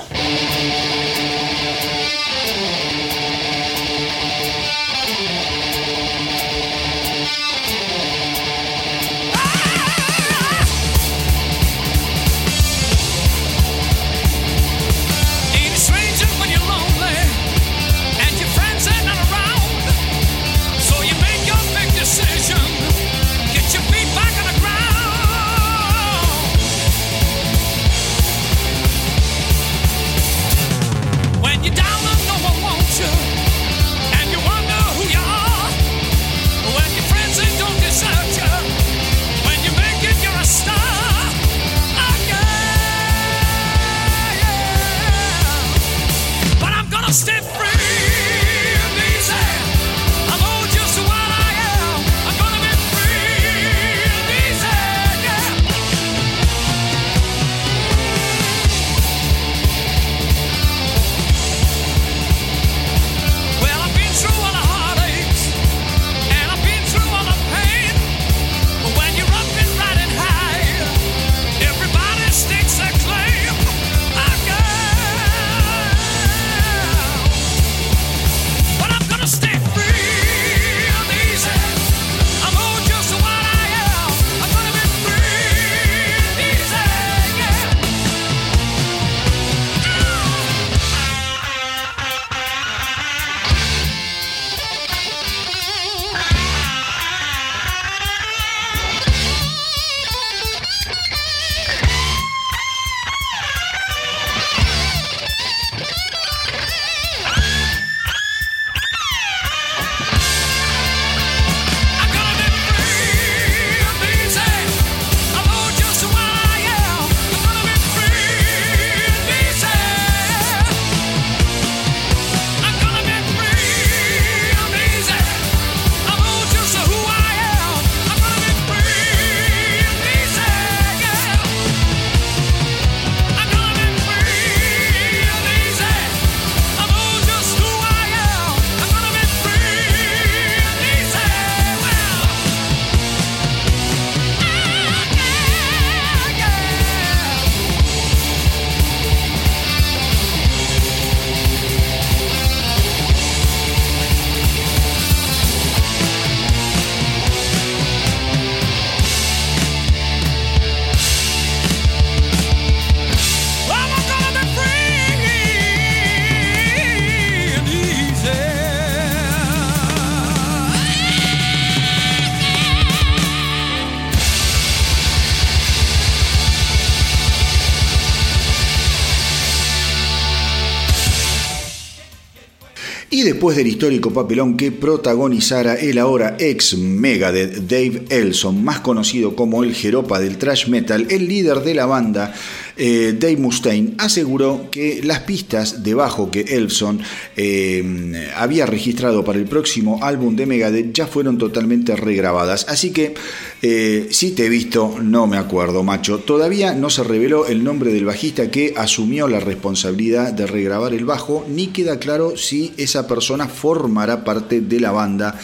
Después del histórico papelón que protagonizara el ahora ex Megadeth Dave Elson, más conocido como el Jeropa del thrash metal, el líder de la banda eh, Dave Mustaine aseguró que las pistas de bajo que Elson eh, había registrado para el próximo álbum de Megadeth ya fueron totalmente regrabadas. Así que eh, si te he visto, no me acuerdo, macho. Todavía no se reveló el nombre del bajista que asumió la responsabilidad de regrabar el bajo, ni queda claro si esa persona formará parte de la banda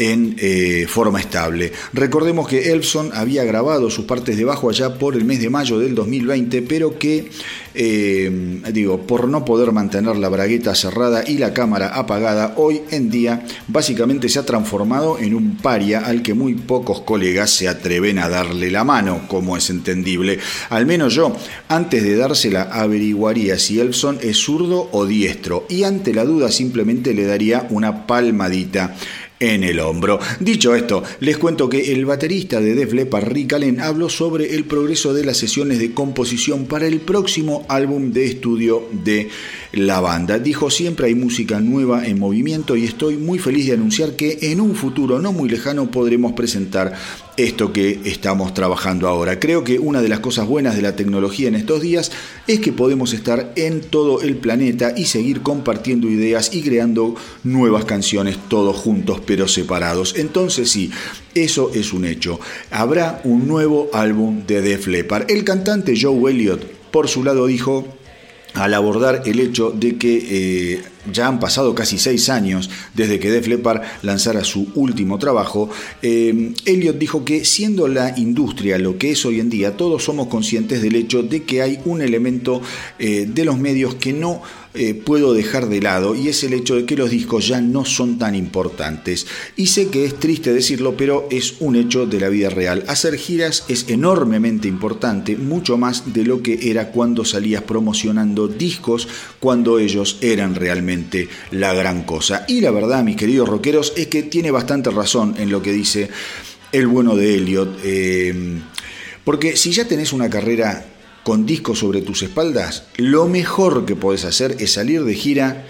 en eh, forma estable. Recordemos que Elson había grabado sus partes de bajo allá por el mes de mayo del 2020, pero que, eh, digo, por no poder mantener la bragueta cerrada y la cámara apagada, hoy en día básicamente se ha transformado en un paria al que muy pocos colegas se atreven a darle la mano, como es entendible. Al menos yo, antes de dársela, averiguaría si Elson es zurdo o diestro, y ante la duda simplemente le daría una palmadita en el hombro. Dicho esto, les cuento que el baterista de Def Leppard, Rick Allen, habló sobre el progreso de las sesiones de composición para el próximo álbum de estudio de la banda. Dijo, siempre hay música nueva en movimiento y estoy muy feliz de anunciar que en un futuro no muy lejano podremos presentar esto que estamos trabajando ahora. Creo que una de las cosas buenas de la tecnología en estos días es que podemos estar en todo el planeta y seguir compartiendo ideas y creando nuevas canciones todos juntos pero separados. Entonces sí, eso es un hecho. Habrá un nuevo álbum de Def Leppard. El cantante Joe Elliott, por su lado, dijo al abordar el hecho de que eh, ya han pasado casi seis años desde que Def Leppard lanzara su último trabajo, eh, Elliot dijo que siendo la industria lo que es hoy en día, todos somos conscientes del hecho de que hay un elemento eh, de los medios que no eh, puedo dejar de lado y es el hecho de que los discos ya no son tan importantes. Y sé que es triste decirlo, pero es un hecho de la vida real. Hacer giras es enormemente importante, mucho más de lo que era cuando salías promocionando discos cuando ellos eran realmente la gran cosa. Y la verdad, mis queridos rockeros, es que tiene bastante razón en lo que dice el bueno de Elliot. Eh, porque si ya tenés una carrera con discos sobre tus espaldas, lo mejor que puedes hacer es salir de gira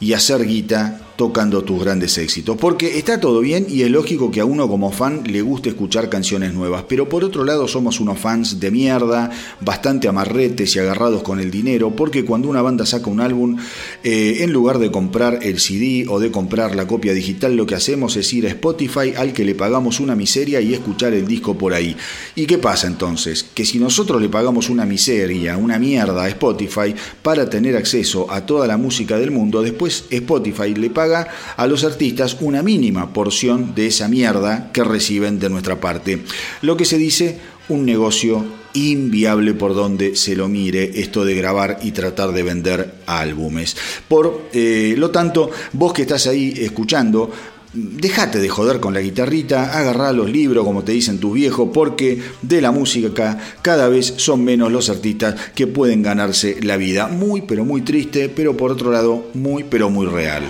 y hacer guita tocando tus grandes éxitos. Porque está todo bien y es lógico que a uno como fan le guste escuchar canciones nuevas, pero por otro lado somos unos fans de mierda, bastante amarretes y agarrados con el dinero, porque cuando una banda saca un álbum, eh, en lugar de comprar el CD o de comprar la copia digital, lo que hacemos es ir a Spotify al que le pagamos una miseria y escuchar el disco por ahí. ¿Y qué pasa entonces? Que si nosotros le pagamos una miseria, una mierda a Spotify para tener acceso a toda la música del mundo, después Spotify le paga a los artistas una mínima porción de esa mierda que reciben de nuestra parte. Lo que se dice un negocio inviable por donde se lo mire esto de grabar y tratar de vender álbumes. Por eh, lo tanto, vos que estás ahí escuchando, Dejate de joder con la guitarrita, agarrá los libros como te dicen tus viejos, porque de la música cada vez son menos los artistas que pueden ganarse la vida. Muy pero muy triste, pero por otro lado muy pero muy real.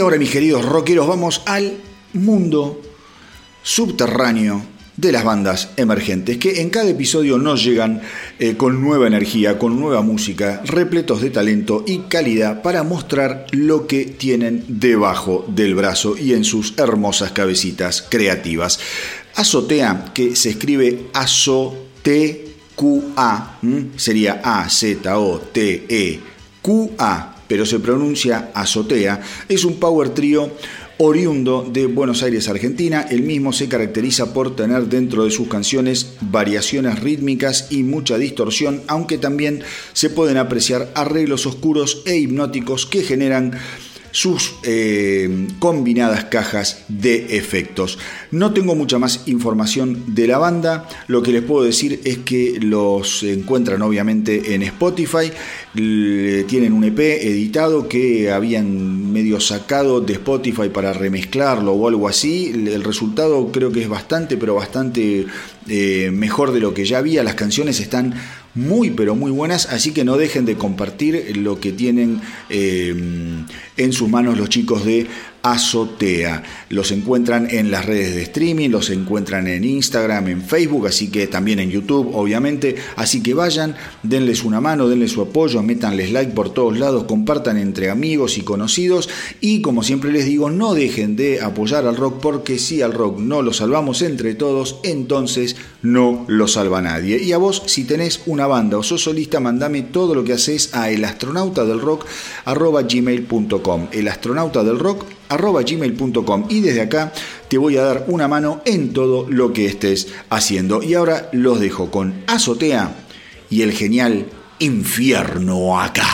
Ahora, mis queridos rockeros, vamos al mundo subterráneo de las bandas emergentes, que en cada episodio nos llegan eh, con nueva energía, con nueva música, repletos de talento y calidad para mostrar lo que tienen debajo del brazo y en sus hermosas cabecitas creativas. Azotea, que se escribe Azotea, sería A-Z-O-T-E-Q-A, pero se pronuncia Azotea, es un power trío oriundo de Buenos Aires, Argentina. El mismo se caracteriza por tener dentro de sus canciones variaciones rítmicas y mucha distorsión, aunque también se pueden apreciar arreglos oscuros e hipnóticos que generan sus eh, combinadas cajas de efectos. No tengo mucha más información de la banda, lo que les puedo decir es que los encuentran obviamente en Spotify, tienen un EP editado que habían medio sacado de Spotify para remezclarlo o algo así, el resultado creo que es bastante, pero bastante eh, mejor de lo que ya había, las canciones están muy pero muy buenas, así que no dejen de compartir lo que tienen eh, en sus manos los chicos de Azotea. Los encuentran en las redes de streaming, los encuentran en Instagram, en Facebook, así que también en YouTube, obviamente. Así que vayan, denles una mano, denles su apoyo, métanles like por todos lados, compartan entre amigos y conocidos. Y como siempre les digo, no dejen de apoyar al rock, porque si al rock no lo salvamos entre todos, entonces no lo salva nadie. Y a vos, si tenés una banda o sos solista, mandame todo lo que haces a elastronautadelrock.gmail.com. El astronauta del rock arroba gmail.com y desde acá te voy a dar una mano en todo lo que estés haciendo. Y ahora los dejo con Azotea y el genial Infierno acá.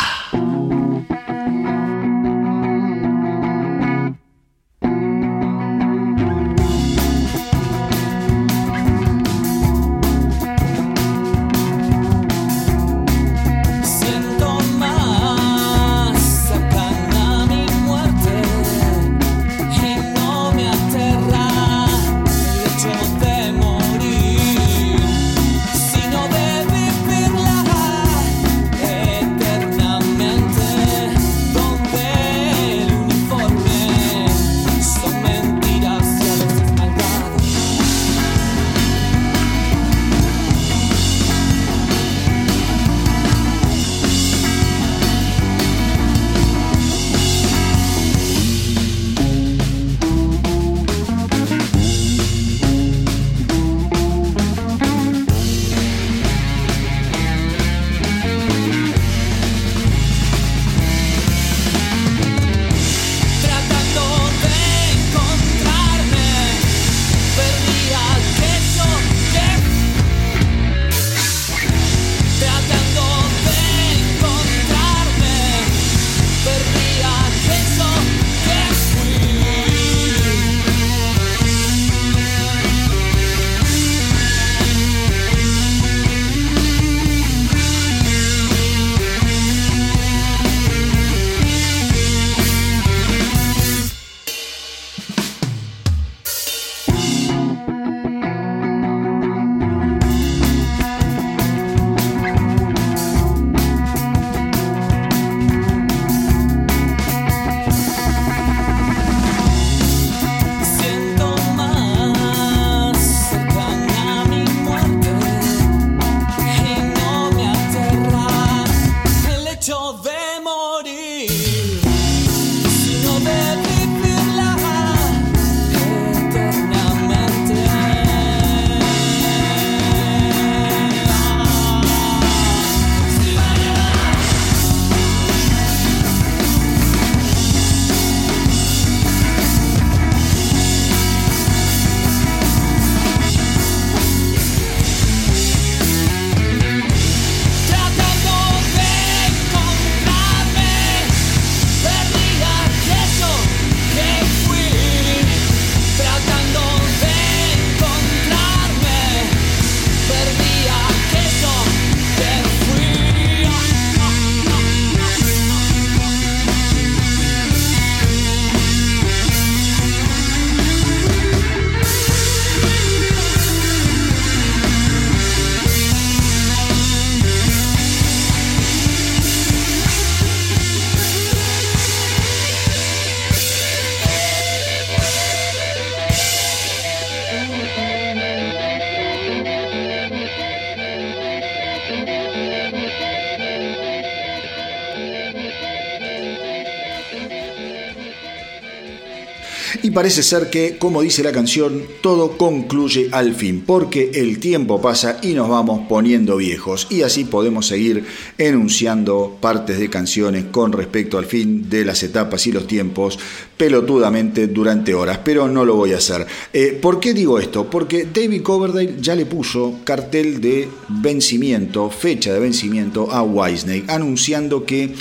Parece ser que, como dice la canción, todo concluye al fin, porque el tiempo pasa y nos vamos poniendo viejos. Y así podemos seguir enunciando partes de canciones con respecto al fin de las etapas y los tiempos pelotudamente durante horas, pero no lo voy a hacer. Eh, ¿Por qué digo esto? Porque David Coverdale ya le puso cartel de vencimiento, fecha de vencimiento a Wisnake, anunciando que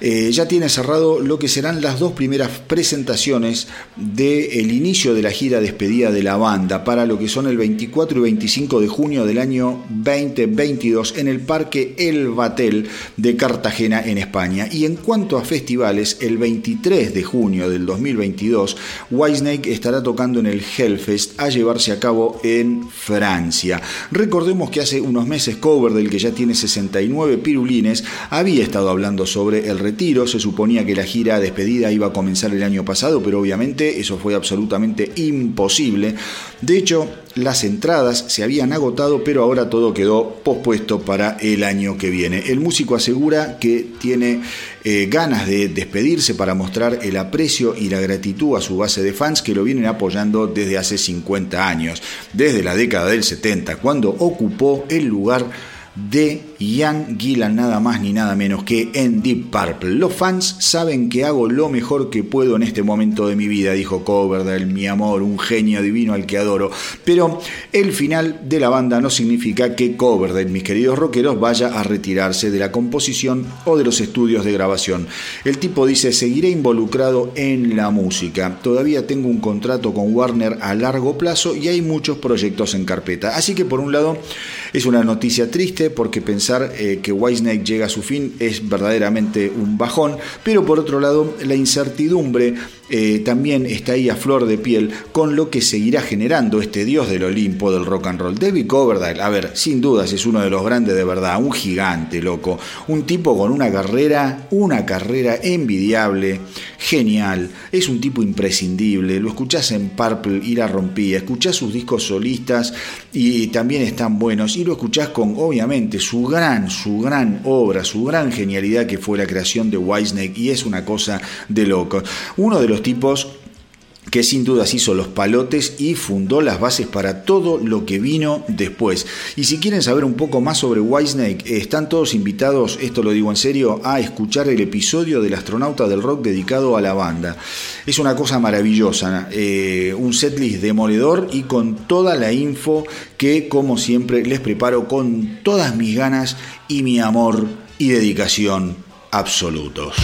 eh, ya tiene cerrado lo que serán las dos primeras presentaciones del inicio de la gira despedida de la banda para lo que son el 24 y 25 de junio del año 2022 en el Parque El Batel de Cartagena en España. Y en cuanto a festivales, el 23 de junio del 2022, Whitesnake estará tocando en el Hellfest a llevarse a cabo en Francia. Recordemos que hace unos meses Coverdale, que ya tiene 69 pirulines, había estado hablando sobre el se suponía que la gira despedida iba a comenzar el año pasado, pero obviamente eso fue absolutamente imposible. De hecho, las entradas se habían agotado, pero ahora todo quedó pospuesto para el año que viene. El músico asegura que tiene eh, ganas de despedirse para mostrar el aprecio y la gratitud a su base de fans que lo vienen apoyando desde hace 50 años, desde la década del 70, cuando ocupó el lugar de Ian Gillan, nada más ni nada menos que en Deep Purple. Los fans saben que hago lo mejor que puedo en este momento de mi vida, dijo Coverdale, mi amor, un genio divino al que adoro. Pero el final de la banda no significa que Coverdale, mis queridos rockeros, vaya a retirarse de la composición o de los estudios de grabación. El tipo dice, seguiré involucrado en la música. Todavía tengo un contrato con Warner a largo plazo y hay muchos proyectos en carpeta. Así que por un lado es una noticia triste, porque pensar eh, que Whitesnake llega a su fin es verdaderamente un bajón, pero por otro lado la incertidumbre eh, también está ahí a flor de piel con lo que seguirá generando este dios del Olimpo del rock and roll. David Coverdale, a ver, sin dudas es uno de los grandes de verdad, un gigante, loco, un tipo con una carrera, una carrera envidiable, genial, es un tipo imprescindible, lo escuchás en Purple y la rompía, escuchás sus discos solistas y también están buenos y lo escuchás con obviamente su gran, su gran obra, su gran genialidad que fue la creación de Whitesnake y es una cosa de loco. Uno de los tipos que sin dudas hizo los palotes y fundó las bases para todo lo que vino después. Y si quieren saber un poco más sobre Whitesnake, están todos invitados, esto lo digo en serio, a escuchar el episodio del astronauta del rock dedicado a la banda. Es una cosa maravillosa, eh, un setlist demoledor y con toda la info que como siempre les preparo con todas mis ganas y mi amor y dedicación absolutos.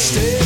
stay.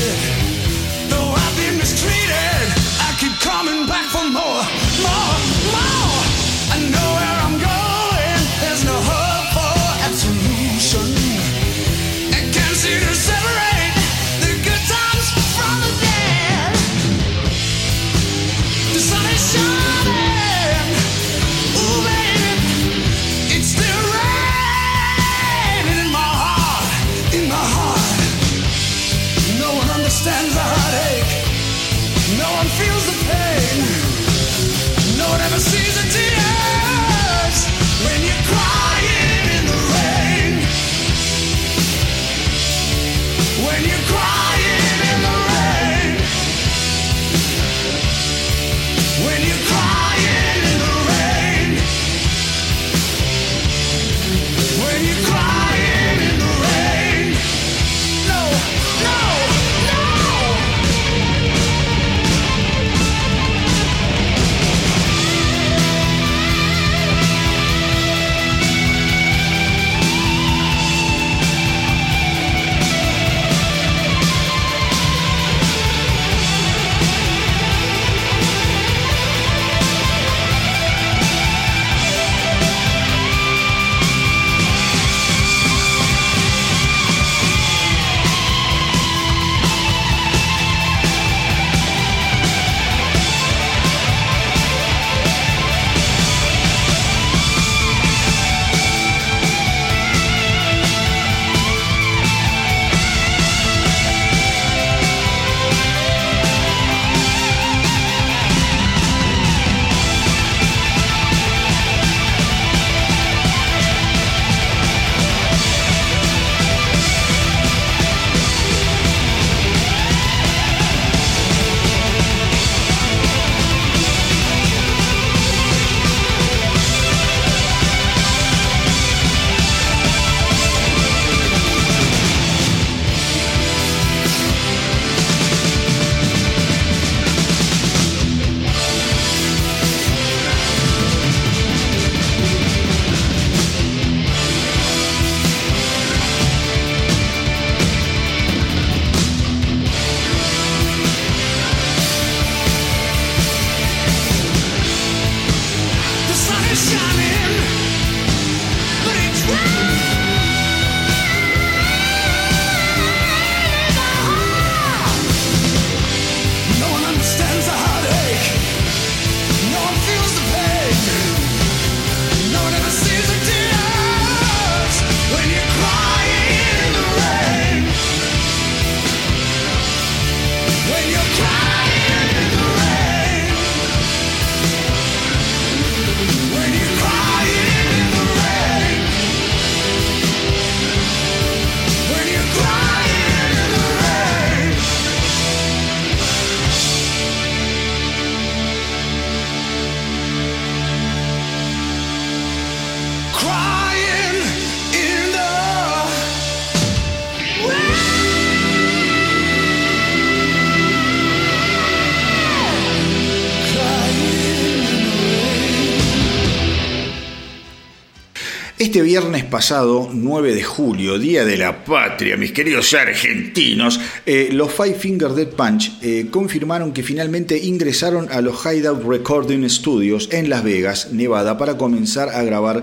Viernes pasado, 9 de julio, Día de la Patria, mis queridos argentinos, eh, los Five Finger Dead Punch eh, confirmaron que finalmente ingresaron a los Hideout Recording Studios en Las Vegas, Nevada, para comenzar a grabar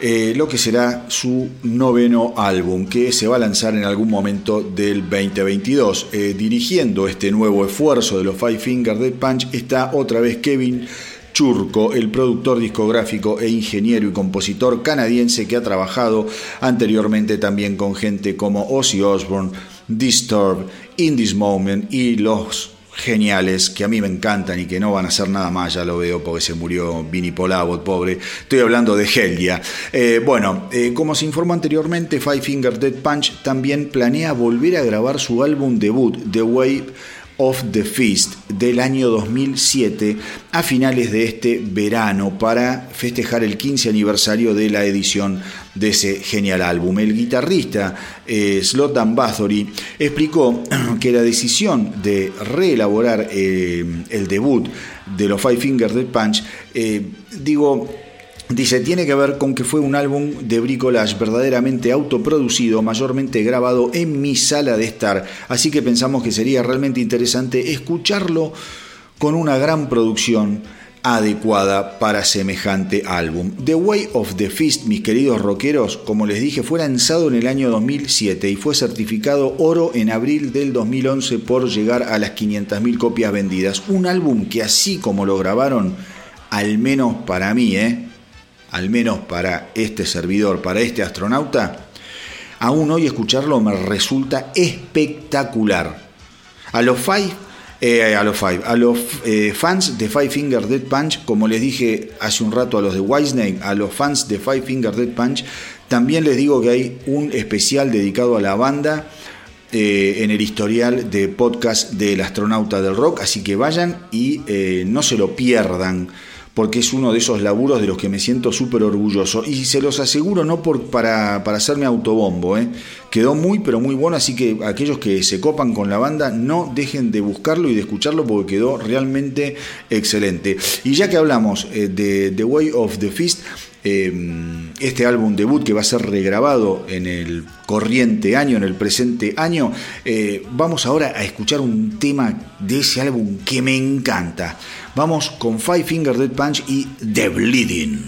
eh, lo que será su noveno álbum, que se va a lanzar en algún momento del 2022. dirigiendo este nuevo esfuerzo de los Five Finger Dead Punch está otra vez Kevin El productor discográfico e ingeniero y compositor canadiense que ha trabajado anteriormente también con gente como Ozzy Osbourne, Disturbed, In This Moment y los geniales que a mí me encantan y que no van a hacer nada más, ya lo veo porque se murió Vinny Polavot, pobre. Estoy hablando de Helgia. Eh, bueno, eh, como se informó anteriormente, Five Finger Dead Punch también planea volver a grabar su álbum debut, The Way of the Feast del año 2007 a finales de este verano para festejar el 15 aniversario de la edición de ese genial álbum. El guitarrista eh, Slotan Bathory explicó (clears throat) que la decisión de reelaborar eh, el debut de los Five Finger Dead Punch, eh, digo, Dice, tiene que ver con que fue un álbum de bricolage verdaderamente autoproducido, mayormente grabado en mi sala de estar, así que pensamos que sería realmente interesante escucharlo con una gran producción adecuada para semejante álbum. The Way of the Fist, mis queridos rockeros, como les dije, fue lanzado en el año 2007 y fue certificado oro en abril del 2011 por llegar a las 500.000 copias vendidas. Un álbum que así como lo grabaron, al menos para mí, ¿eh? Al menos para este servidor, para este astronauta, aún hoy escucharlo me resulta espectacular. A los five, eh, a los five, a los eh, fans de Five Finger Dead Punch, como les dije hace un rato a los de Whitesnake, a los fans de Five Finger Dead Punch, también les digo que hay un especial dedicado a la banda. Eh, en el historial de podcast del astronauta del rock, así que vayan y no se lo pierdan porque es uno de esos laburos de los que me siento súper orgulloso. Y se los aseguro no por, para, para hacerme autobombo, ¿eh? quedó muy pero muy bueno, así que aquellos que se copan con la banda no dejen de buscarlo y de escucharlo porque quedó realmente excelente. Y ya que hablamos eh, de The Way of the Fist, Em, este álbum debut que va a ser regrabado en el corriente año, en el presente año, eh, vamos ahora a escuchar un tema de ese álbum que me encanta. Vamos con Five Finger Dead Punch y The Bleeding.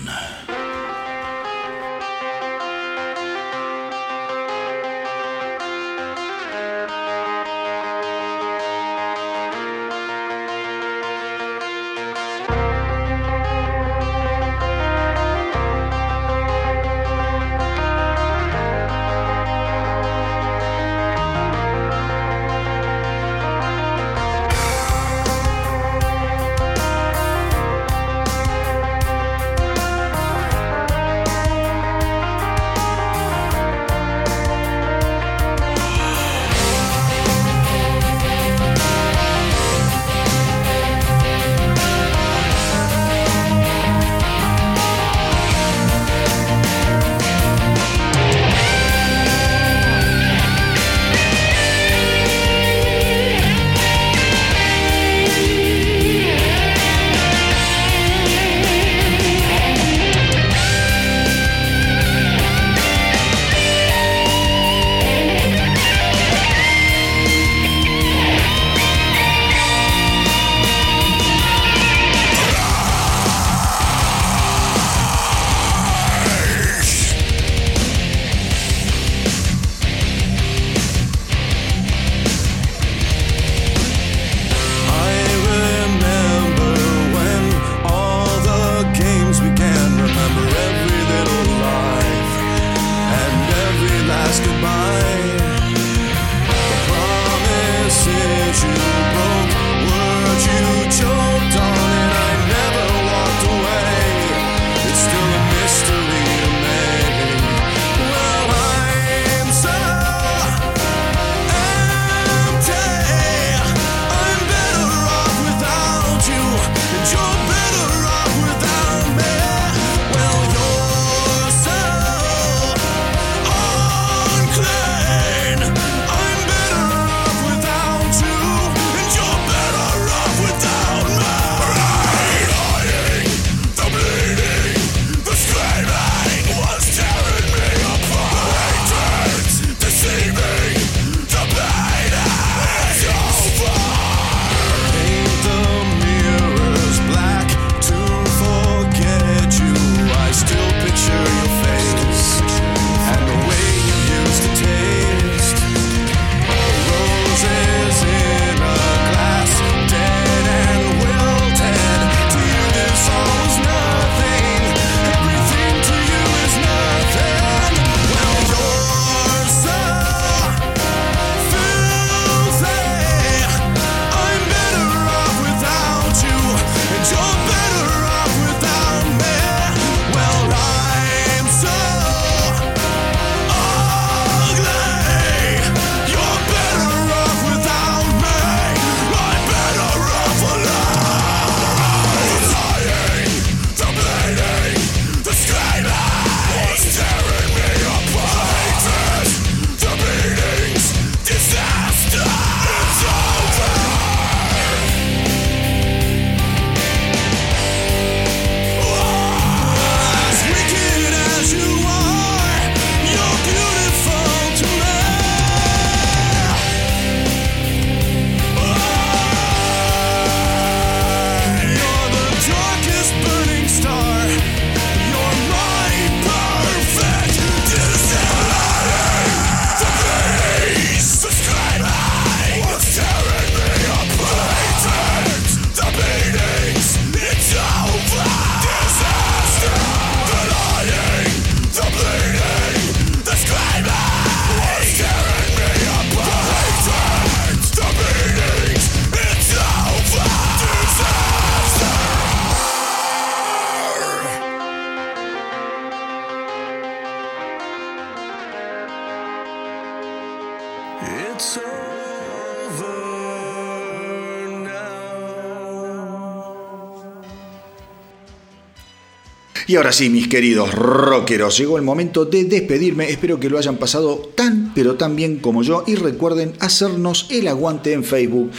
Y ahora sí, mis queridos rockeros, llegó el momento de despedirme. Espero que lo hayan pasado tan, pero tan bien como yo. Y recuerden hacernos el aguante en Facebook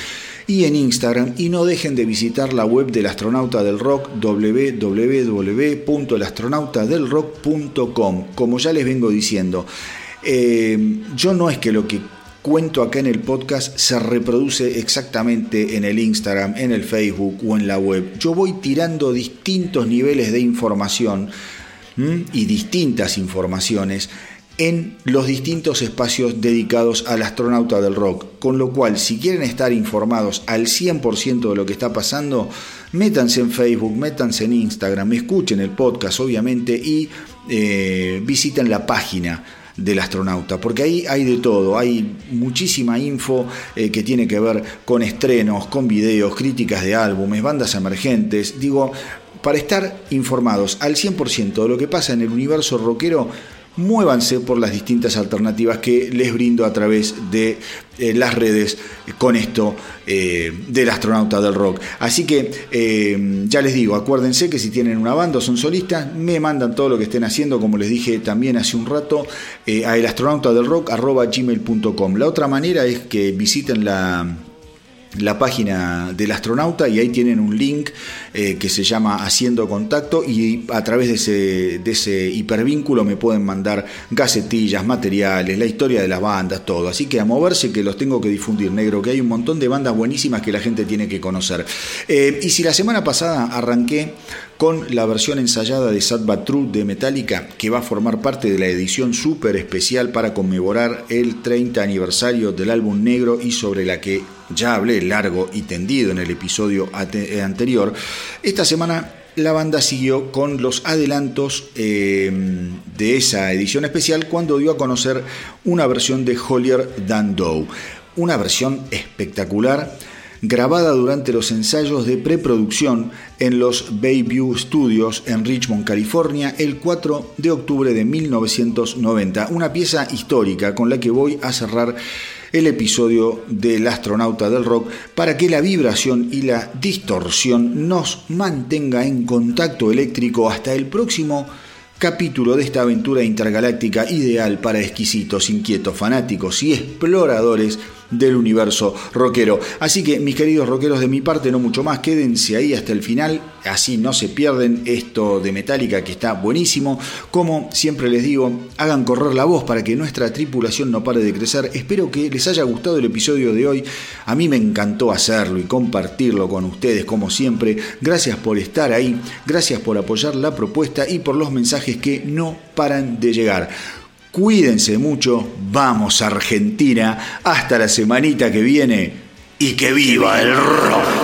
y en Instagram. Y no dejen de visitar la web del astronauta del rock, www.elastronautadelrock.com. Como ya les vengo diciendo, eh, yo no es que lo que cuento acá en el podcast se reproduce exactamente en el Instagram, en el Facebook o en la web. Yo voy tirando distintos niveles de información y distintas informaciones en los distintos espacios dedicados al astronauta del rock. Con lo cual, si quieren estar informados al 100% de lo que está pasando, métanse en Facebook, métanse en Instagram, escuchen el podcast obviamente y eh, visiten la página del astronauta, porque ahí hay de todo, hay muchísima info eh, que tiene que ver con estrenos, con videos, críticas de álbumes, bandas emergentes, digo, para estar informados al 100% de lo que pasa en el universo rockero, muévanse por las distintas alternativas que les brindo a través de eh, las redes con esto eh, del astronauta del rock. Así que eh, ya les digo, acuérdense que si tienen una banda o son solistas, me mandan todo lo que estén haciendo, como les dije también hace un rato, a elastronautadelrock.gmail.com. La otra manera es que visiten la la página del astronauta y ahí tienen un link eh, que se llama Haciendo Contacto y a través de ese, de ese hipervínculo me pueden mandar gacetillas, materiales, la historia de las bandas, todo. Así que a moverse que los tengo que difundir, negro, que hay un montón de bandas buenísimas que la gente tiene que conocer. Eh, y si la semana pasada arranqué con la versión ensayada de Sad But True de Metallica, que va a formar parte de la edición súper especial para conmemorar el 30 aniversario del álbum negro y sobre la que ya hablé largo y tendido en el episodio eh, anterior, esta semana la banda siguió con los adelantos eh, de esa edición especial cuando dio a conocer una versión de Hollier Dan Doe, una versión espectacular grabada durante los ensayos de preproducción en los Bayview Studios en Richmond, California, el 4 de octubre de 1990. Una pieza histórica con la que voy a cerrar el episodio del astronauta del rock para que la vibración y la distorsión nos mantenga en contacto eléctrico hasta el próximo capítulo de esta aventura intergaláctica ideal para exquisitos, inquietos, fanáticos y exploradores del universo rockero. Así que, mis queridos rockeros, de mi parte no mucho más, quédense ahí hasta el final, así no se pierden esto de Metallica que está buenísimo. Como siempre les digo, hagan correr la voz para que nuestra tripulación no pare de crecer. Espero que les haya gustado el episodio de hoy. A mí me encantó hacerlo y compartirlo con ustedes como siempre. Gracias por estar ahí, gracias por apoyar la propuesta y por los mensajes que no paran de llegar. Cuídense mucho, vamos Argentina, hasta la semanita que viene y que viva el rock.